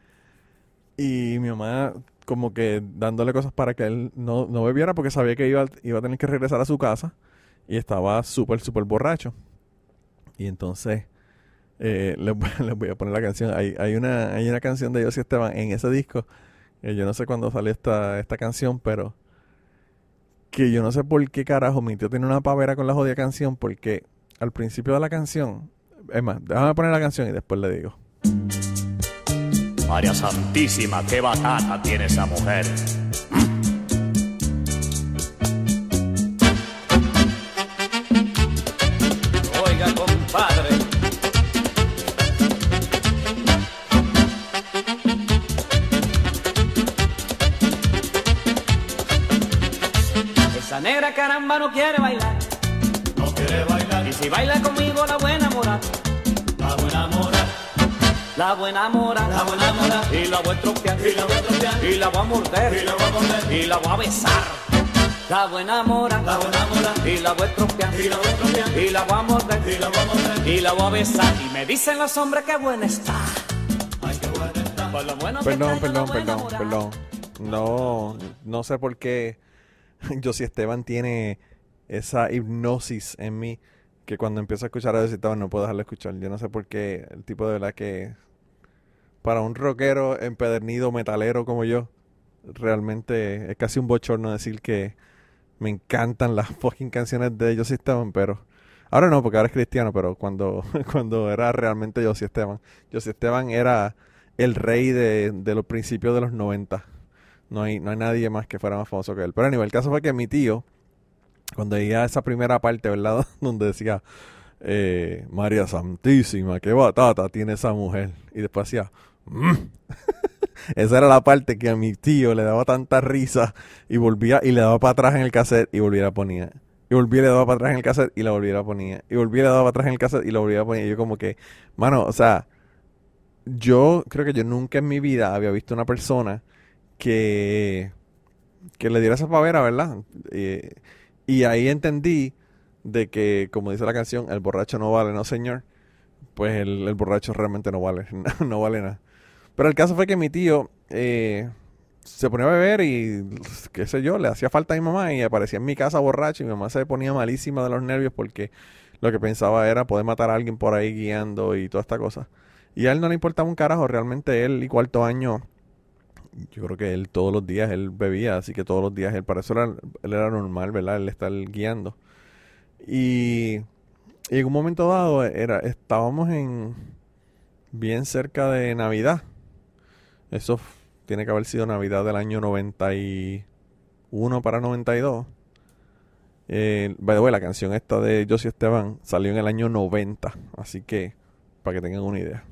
Y mi mamá como que dándole cosas para que él no, no bebiera porque sabía que iba, iba a tener que regresar a su casa y estaba súper, súper borracho. Y entonces eh, les, voy a poner la canción. Hay, hay, una, hay una canción de José Esteban en ese disco. yo no sé cuándo salió esta, esta canción, pero que yo no sé por qué carajo mi tío tiene una pavera con la jodida canción, porque al principio de la canción, es más, déjame poner la canción y después le digo. María Santísima, qué batata tiene esa mujer. Caramba, no quiere bailar. no quiere bailar, Y si baila conmigo la buena mora, la buena mora, la buena mora, la buena mora, y la voy a tropear, y la voy a tropear, y la voy a y morder, la voy a morder, y la voy a besar. La buena mora, la buena mora, y la voy a tropear, y la voy a tropear, y la voy a morder, y la voy a morder, y la voy a besar. Y me dicen los hombres que buena está. ay qué buena está. Por lo bueno que Perdón, perdón, perdón, mora. perdón. No, no sé por qué Josie Esteban tiene esa hipnosis en mí que cuando empiezo a escuchar a Josie Esteban no puedo dejarlo escuchar. Yo no sé por qué el tipo de verdad que para un rockero empedernido metalero como yo realmente es casi un bochorno decir que me encantan las fucking canciones de Josie Esteban, pero ahora no, porque ahora es cristiano, pero cuando, cuando era realmente Josie Esteban, Josie Esteban era el rey de, de los principios de los 90. No hay, no hay nadie más que fuera más famoso que él. Pero a nivel el caso fue que mi tío, cuando veía esa primera parte, ¿verdad? Donde decía, eh, María Santísima, qué batata tiene esa mujer. Y después hacía, "Mm". esa era la parte que a mi tío le daba tanta risa y volvía y le daba para atrás en el cassette y volvía a ponía. Y volvía y le daba para atrás en el cassette y la volviera a ponía. Y volvía y le daba para atrás en el cassette y la volvía a poner. Y yo como que, mano, o sea, yo creo que yo nunca en mi vida había visto una persona que, que le diera esa pavera, ¿verdad? Y ahí entendí de que, como dice la canción, el borracho no vale, no señor. Pues el, el borracho realmente no vale, no, vale nada. Pero el caso fue que mi tío eh, se ponía a beber y, qué sé yo, le hacía falta a mi mamá y aparecía en mi casa borracho y mi mamá se ponía malísima de los nervios porque lo que pensaba era poder matar a alguien por ahí guiando y toda esta cosa. Y a él no le importaba un carajo, realmente él y cuarto año, yo creo que él todos los días él bebía, así que todos los días él, para eso era, él era normal, ¿verdad? Él estar guiando. Y, y en un momento dado era, estábamos en bien cerca de Navidad. Eso tiene que haber sido Navidad del año 91 para 92. Eh, by the way, la canción esta de Josie Esteban salió en el año 90, así que para que tengan una idea.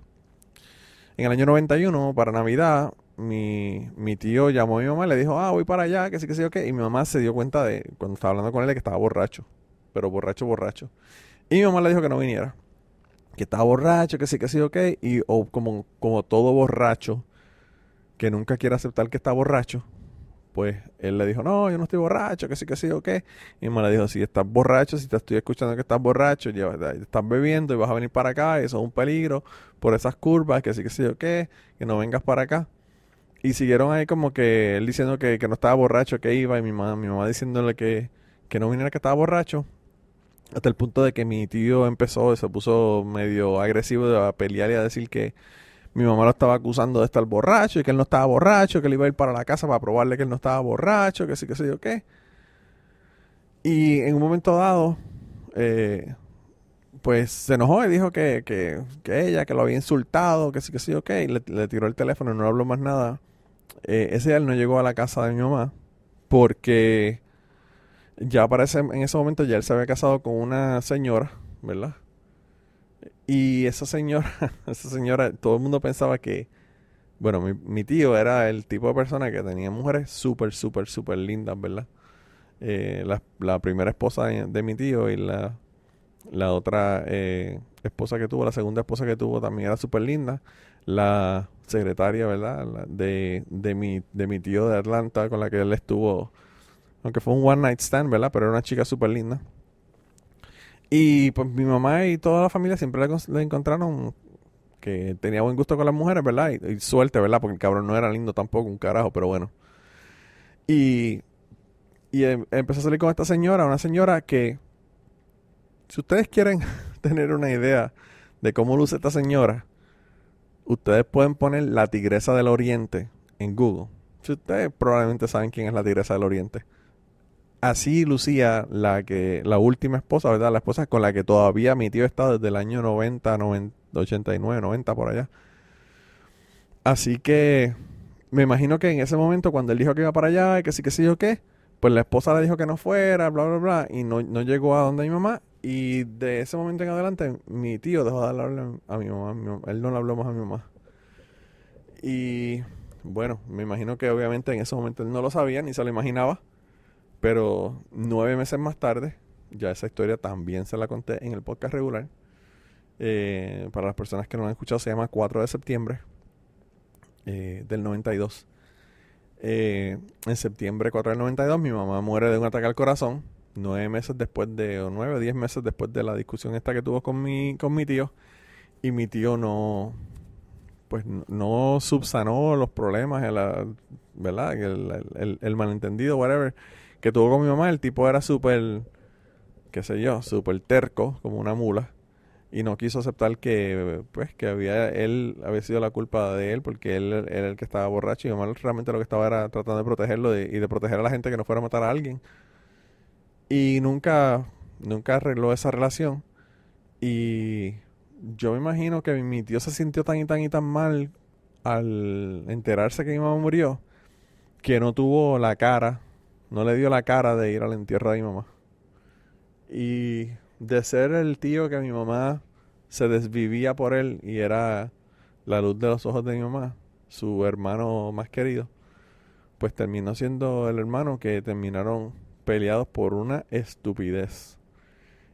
En el año 91, para Navidad, mi, mi tío llamó a mi mamá y le dijo, ah, voy para allá, que sí, que sí, ok. Y mi mamá se dio cuenta de, cuando estaba hablando con él, que estaba borracho. Pero borracho, borracho. Y mi mamá le dijo que no viniera. Que estaba borracho, que sí, que sí, ok. Y o como, como todo borracho, que nunca quiere aceptar que está borracho, pues él le dijo, no, yo no estoy borracho, que sí, que sí, ok. Y mi mamá le dijo, si estás borracho, si te estoy escuchando que estás borracho, ya, ya estás bebiendo y vas a venir para acá, eso es un peligro por esas curvas, que sí, que sí, ok, que no vengas para acá. Y siguieron ahí como que él diciendo que, que no estaba borracho, que iba, y mi mamá, mi mamá diciéndole que, que no viniera, que estaba borracho. Hasta el punto de que mi tío empezó, se puso medio agresivo a pelear y a decir que mi mamá lo estaba acusando de estar borracho y que él no estaba borracho, que él iba a ir para la casa para probarle que él no estaba borracho, que sí, que sí, yo qué. Y en un momento dado, eh, pues se enojó y dijo que, que, que ella, que lo había insultado, que sí, que sí, ok. Le, le tiró el teléfono y no habló más nada. Eh, ese día él no llegó a la casa de mi mamá porque ya parece en ese momento ya él se había casado con una señora, ¿verdad? Y esa señora, esa señora, todo el mundo pensaba que, bueno, mi, mi tío era el tipo de persona que tenía mujeres súper, súper, súper lindas, ¿verdad? Eh, la, primera esposa de, de mi tío y la, la otra eh, esposa que tuvo, la segunda esposa que tuvo también era súper linda. La secretaria, ¿verdad? De, de, mi, de mi tío de Atlanta con la que él estuvo, aunque fue un one night stand, ¿verdad? Pero era una chica súper linda. Y pues mi mamá y toda la familia siempre le encontraron que tenía buen gusto con las mujeres, ¿verdad? Y, y suerte, ¿verdad? Porque el cabrón no era lindo tampoco, un carajo, pero bueno. Y, y em- empezó a salir con esta señora, una señora que, si ustedes quieren tener una idea de cómo luce esta señora, ustedes pueden poner la tigresa del oriente en Google. Si ustedes probablemente saben quién es la tigresa del oriente así lucía la que la última esposa, ¿verdad? La esposa con la que todavía mi tío está desde el año 90, 90 89, 90 por allá. Así que me imagino que en ese momento cuando él dijo que iba para allá que sí que sí yo qué, pues la esposa le dijo que no fuera, bla bla bla y no, no llegó a donde mi mamá y de ese momento en adelante mi tío dejó de hablarle a mi mamá, mi él no le habló más a mi mamá. Y bueno, me imagino que obviamente en ese momento él no lo sabía ni se lo imaginaba. Pero nueve meses más tarde, ya esa historia también se la conté en el podcast regular. Eh, para las personas que no lo han escuchado, se llama 4 de septiembre eh, del 92. Eh, en septiembre 4 del 92, mi mamá muere de un ataque al corazón. Nueve meses después de, o nueve o diez meses después de la discusión esta que tuvo con mi, con mi tío. Y mi tío no, pues no- subsanó los problemas, el, ¿verdad? El, el- malentendido, whatever, que tuvo con mi mamá. El tipo era súper, qué sé yo, súper terco, como una mula. Y no quiso aceptar que, pues, que había, él había sido la culpa de él, porque él era el que estaba borracho y mi mamá realmente lo que estaba era tratando de protegerlo y de proteger a la gente que no fuera a matar a alguien. Y nunca, nunca arregló esa relación. Y yo me imagino que mi tío se sintió tan y tan y tan mal al enterarse que mi mamá murió, que no tuvo la cara, no le dio la cara de ir al entierro de mi mamá. Y de ser el tío que mi mamá se desvivía por él y era la luz de los ojos de mi mamá, su hermano más querido, pues terminó siendo el hermano que terminaron peleados por una estupidez.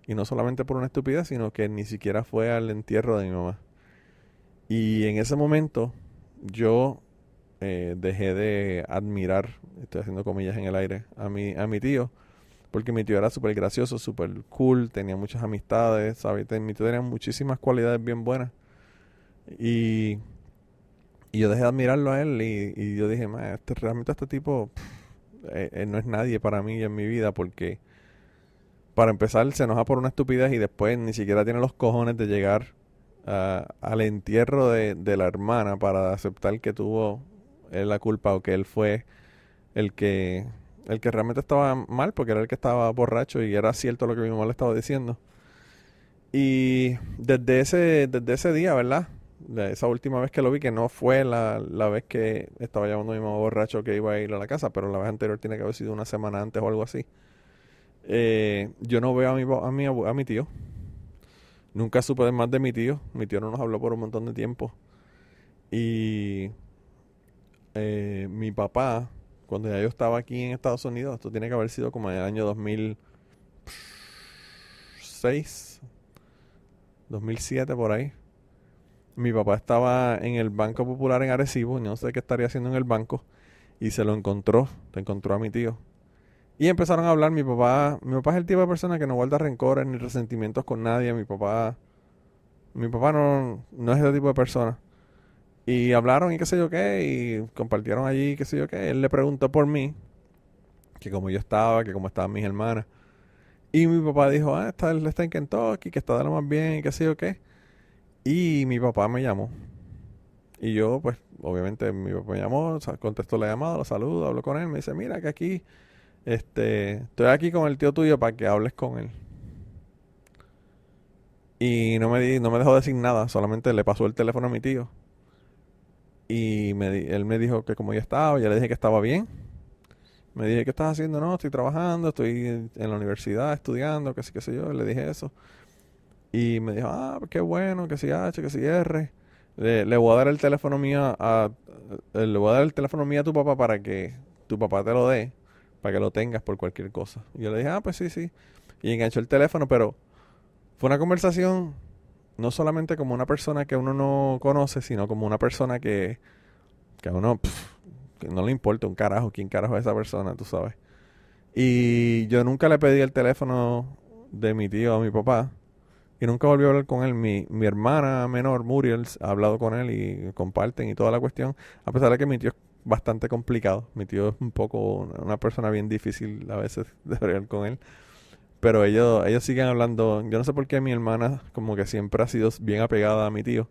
Y no solamente por una estupidez, sino que ni siquiera fue al entierro de mi mamá. Y en ese momento yo eh, dejé de admirar, estoy haciendo comillas en el aire, a mi, a mi tío, porque mi tío era súper gracioso, súper cool, tenía muchas amistades, ¿sabes? Mi tío tenía muchísimas cualidades bien buenas. Y, y yo dejé de admirarlo a él y, yo dije, "Ma, este, realmente este tipo eh, eh, no es nadie para mí en mi vida porque para empezar se enoja por una estupidez y después ni siquiera tiene los cojones de llegar a- al entierro de, la hermana para aceptar que tuvo él la culpa o que él fue el que el que realmente estaba mal porque era el que estaba borracho y era cierto lo que mi mamá le estaba diciendo. Y desde ese, desde ese día, ¿verdad? Esa última vez que lo vi, que no fue la, la vez que estaba llamando a mi mamá borracho que iba a ir a la casa, pero la vez anterior tiene que haber sido una semana antes o algo así. Eh, yo no veo a mi, a, mi, a mi tío. Nunca supe más de mi tío. Mi tío no nos habló por un montón de tiempo. Y eh, mi papá, cuando ya yo estaba aquí en Estados Unidos, esto tiene que haber sido como en el año 2006, 2007 por ahí. Mi papá estaba en el Banco Popular en Arecibo, no sé qué estaría haciendo en el banco, y se lo encontró, se encontró a mi tío. Y empezaron a hablar, mi papá, mi papá es el tipo de persona que no guarda rencores ni resentimientos con nadie, mi papá, mi papá no, no es ese tipo de persona. Y hablaron y qué sé yo qué, y compartieron allí, qué sé yo qué. Él le preguntó por mí, que como yo estaba, que como estaban mis hermanas. Y mi papá dijo, ah, está, está en Kentucky, que está de lo más bien, y qué sé yo qué. Y mi papá me llamó. Y yo, pues, obviamente, mi papá me llamó, contestó la llamada, lo saludo, hablo con él, me dice, mira que aquí, este, estoy aquí con el tío tuyo para que hables con él. Y no me, di, no me dejó decir nada, solamente le pasó el teléfono a mi tío. Y me, él me dijo que como yo estaba, ya le dije que estaba bien. Me dije, ¿qué estás haciendo? No, estoy trabajando, estoy en la universidad estudiando, que sí, qué sé yo. Le dije eso. Y me dijo, ah, qué bueno, que si H, que si R. Le, le voy a dar el teléfono mío a, eh, le voy a dar el teléfono mío a tu papá para que tu papá te lo dé, para que lo tengas por cualquier cosa. Y yo le dije, ah, pues sí, sí. Y enganchó el teléfono, pero fue una conversación no solamente como una persona que uno no conoce, sino como una persona que, que a uno que no le importa un carajo quién carajo es esa persona, tú sabes. Y yo nunca le pedí el teléfono de mi tío a mi papá. Y nunca volví a hablar con él. Mi, mi hermana menor, Muriel, ha hablado con él y comparten y toda la cuestión. A pesar de que mi tío es bastante complicado. Mi tío es un poco una persona bien difícil a veces de hablar con él. Pero ellos, ellos siguen hablando. Yo no sé por qué mi hermana como que siempre ha sido bien apegada a mi tío.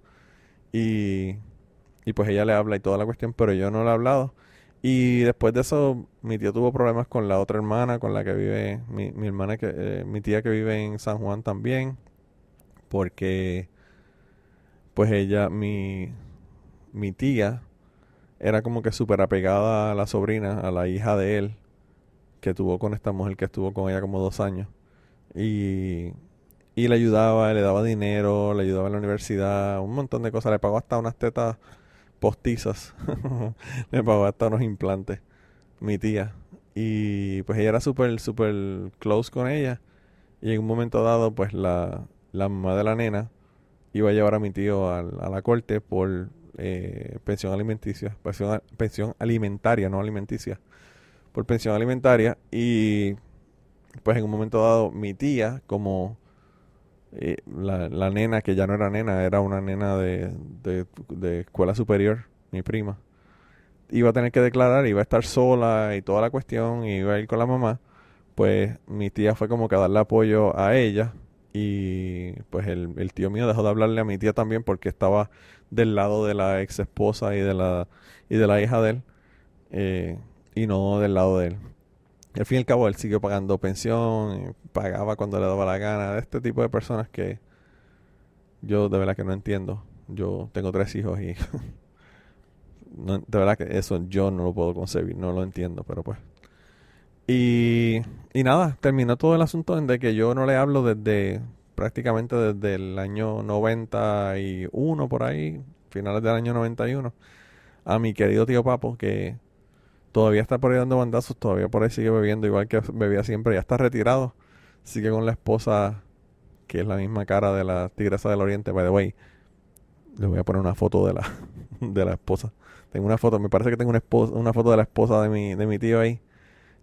Y, y pues ella le habla y toda la cuestión, pero yo no le he hablado. Y después de eso, mi tío tuvo problemas con la otra hermana, con la que vive, mi, mi hermana, que, eh, mi tía que vive en San Juan también, porque pues ella, mi, mi tía, era como que súper apegada a la sobrina, a la hija de él, que tuvo con esta mujer que estuvo con ella como dos años. Y, y le ayudaba, le daba dinero, le ayudaba en la universidad, un montón de cosas, le pagó hasta unas tetas postizas, le pagó hasta unos implantes, mi tía. Y pues ella era súper, súper close con ella. Y en un momento dado, pues la, la mamá de la nena iba a llevar a mi tío a, la corte por eh, pensión alimenticia, pensión, pensión alimentaria, no alimenticia, por pensión alimentaria. Y pues en un momento dado, mi tía, como eh, la, la nena, que ya no era nena, era una nena de, de, de escuela superior, mi prima, iba a tener que declarar, iba a estar sola y toda la cuestión, y iba a ir con la mamá, pues mi tía fue como que a darle apoyo a ella y pues el, el tío mío dejó de hablarle a mi tía también porque estaba del lado de la ex esposa y de la, y de la hija de él eh, y no del lado de él. Al fin y al cabo él siguió pagando pensión, pagaba cuando le daba la gana, de este tipo de personas que yo de verdad que no entiendo. Yo tengo tres hijos y no- de verdad que eso yo no lo puedo concebir, no lo entiendo, pero pues. Y, y nada, terminó todo el asunto en de que yo no le hablo desde prácticamente desde el año 91 por ahí, finales del año 91, a mi querido tío Papo, que todavía está por ahí dando bandazos, todavía por ahí sigue bebiendo igual que bebía siempre, ya está retirado, sigue con la esposa que es la misma cara de la tigresa del oriente, by the way. Les voy a poner una foto de la, de la esposa. Tengo una foto, me parece que tengo una, esposa, una foto de la esposa de mi, de mi tío ahí.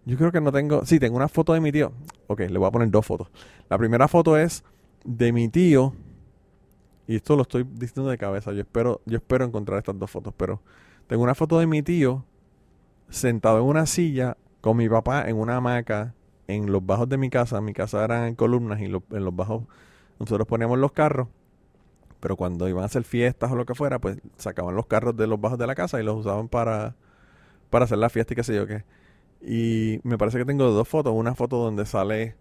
Yo creo que no tengo. Sí, tengo una foto de mi tío. Ok, le voy a poner dos fotos. La primera foto es de mi tío. Y esto lo estoy diciendo de cabeza. Yo espero, yo espero encontrar estas dos fotos. Pero tengo una foto de mi tío sentado en una silla con mi papá en una hamaca en los bajos de mi casa. Mi casa era en columnas y lo- en los bajos nosotros poníamos los carros. Pero cuando iban a hacer fiestas o lo que fuera, pues sacaban los carros de los bajos de la casa y los usaban para, para hacer la fiesta y qué sé yo qué. Y me parece que tengo dos fotos. Una foto donde sale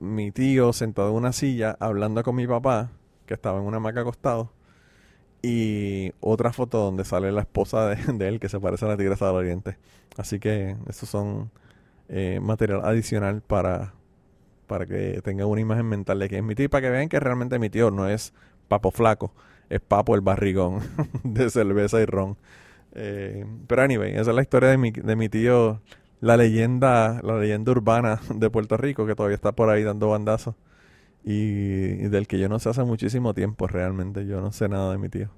mi tío sentado en una silla hablando con mi papá, que estaba en una hamaca acostado. Y otra foto donde sale la esposa de, él, que se parece a la tigresa del oriente. Así que esos son eh, material adicional para, para que tengan una imagen mental de que es mi tío y para que vean que realmente mi tío no es papo flaco, es papo el barrigón de cerveza y ron. Eh, pero anyway, esa es la historia de mi, de mi tío, la leyenda, la leyenda urbana de Puerto Rico que todavía está por ahí dando bandazos y, del que yo no sé hace muchísimo tiempo realmente, yo no sé nada de mi tío.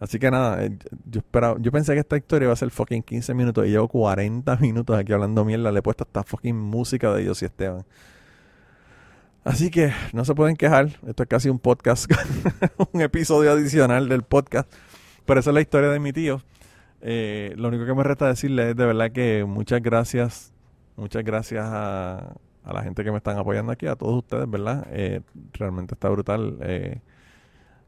Así que nada, eh, yo esperaba, yo pensé que esta historia iba a ser fucking 15 minutos y llevo 40 minutos aquí hablando mierda, le he puesto hasta fucking música de Dios y Esteban. Así que no se pueden quejar, esto es casi un podcast, un episodio adicional del podcast, pero esa es la historia de mi tío. Eh, lo único que me resta decirle es de verdad que muchas gracias, muchas gracias a, la gente que me están apoyando aquí, a todos ustedes, ¿verdad? Eh, realmente está brutal. eh,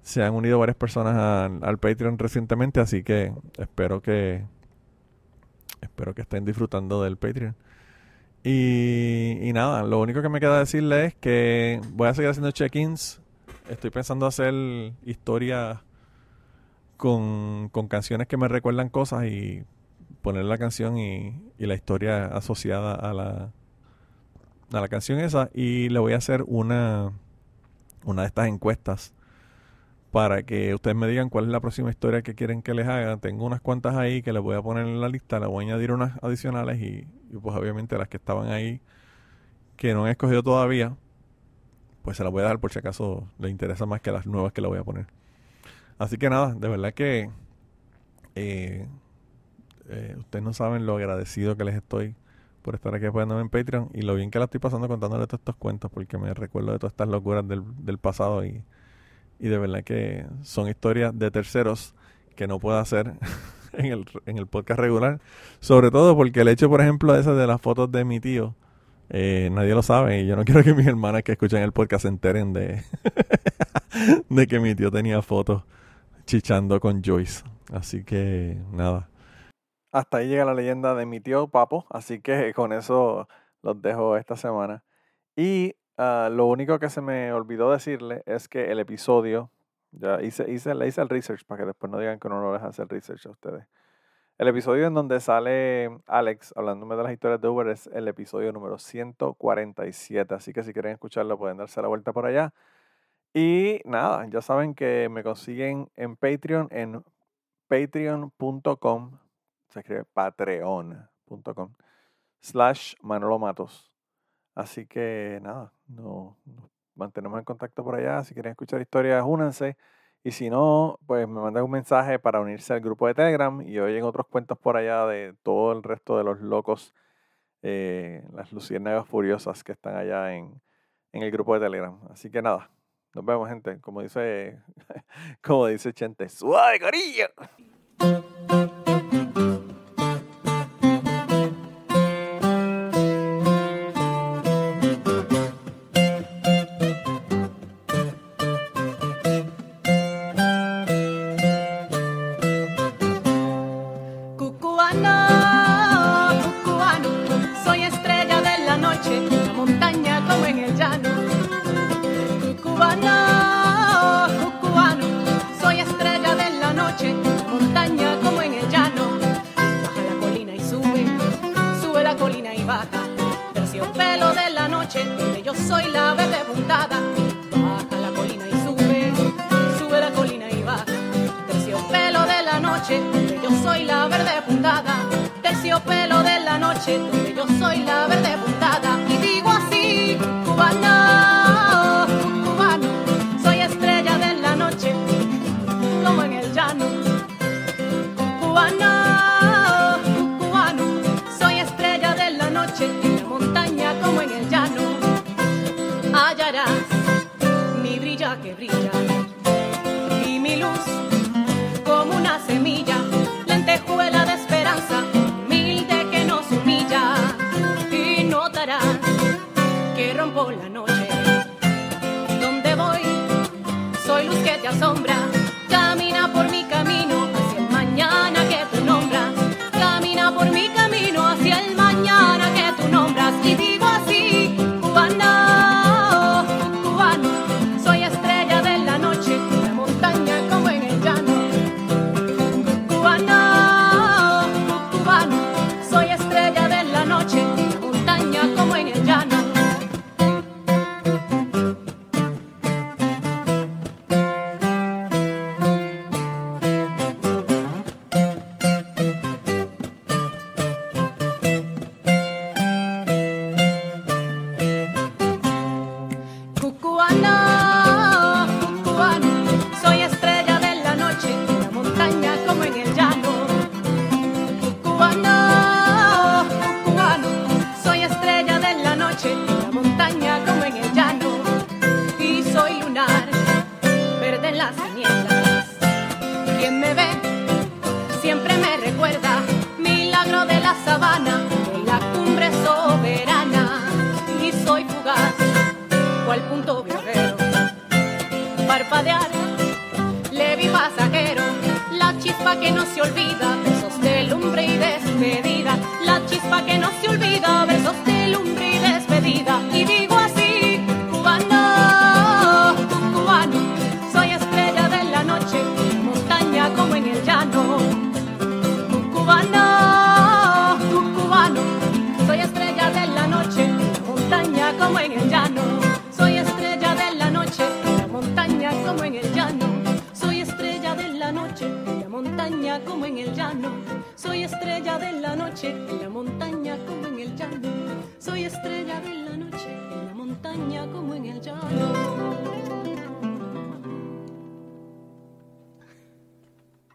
se han unido varias personas al, Patreon recientemente, así que espero que espero que estén disfrutando del Patreon. Y, y nada, lo único que me queda decirle es que voy a seguir haciendo check-ins. Estoy pensando hacer historias con, con canciones que me recuerdan cosas y poner la canción y, la historia asociada a la, a la canción esa. Y le voy a hacer una, una de estas encuestas para que ustedes me digan cuál es la próxima historia que quieren que les haga. Tengo unas cuantas ahí que les voy a poner en la lista, les voy a añadir unas adicionales y, pues obviamente las que estaban ahí que no han escogido todavía, pues se las voy a dar por si acaso les interesa más que las nuevas que le voy a poner. Así que nada, de verdad que eh, eh, ustedes no saben lo agradecido que les estoy por estar aquí apoyándome en Patreon y lo bien que la estoy pasando contándole todos estos cuentos porque me recuerdo de todas estas locuras del, del pasado y, y de verdad que son historias de terceros que no puedo hacer en el, en el podcast regular. Sobre todo porque el hecho, por ejemplo, ese de las fotos de mi tío, eh, nadie lo sabe y yo no quiero que mis hermanas que escuchan el podcast se enteren de, de que mi tío tenía fotos chichando con Joyce. Así que nada. Hasta ahí llega la leyenda de mi tío Papo, así que con eso los dejo esta semana. Y ah, lo único que se me olvidó decirle es que el episodio, ya hice, hice, le hice el research para que después no digan que no lo deja hacer research a ustedes. El episodio en donde sale Alex hablándome de las historias de Uber es el episodio número 147. Así que si quieren escucharlo pueden darse la vuelta por allá. Y nada, ya saben que me consiguen en Patreon, en patreon.com, se escribe patreon.com, slash Manolo Matos. Así que nada, no, nos mantenemos en contacto por allá. Si quieren escuchar historias, únanse. Y si no, pues me mandan un mensaje para unirse al grupo de Telegram y oyen otros cuentos por allá de todo el resto de los locos, eh, las luciérnagas furiosas que están allá en, en el grupo de Telegram. Así que nada, nos vemos, gente. Como dice, como dice Chente, ¡suave, cariño!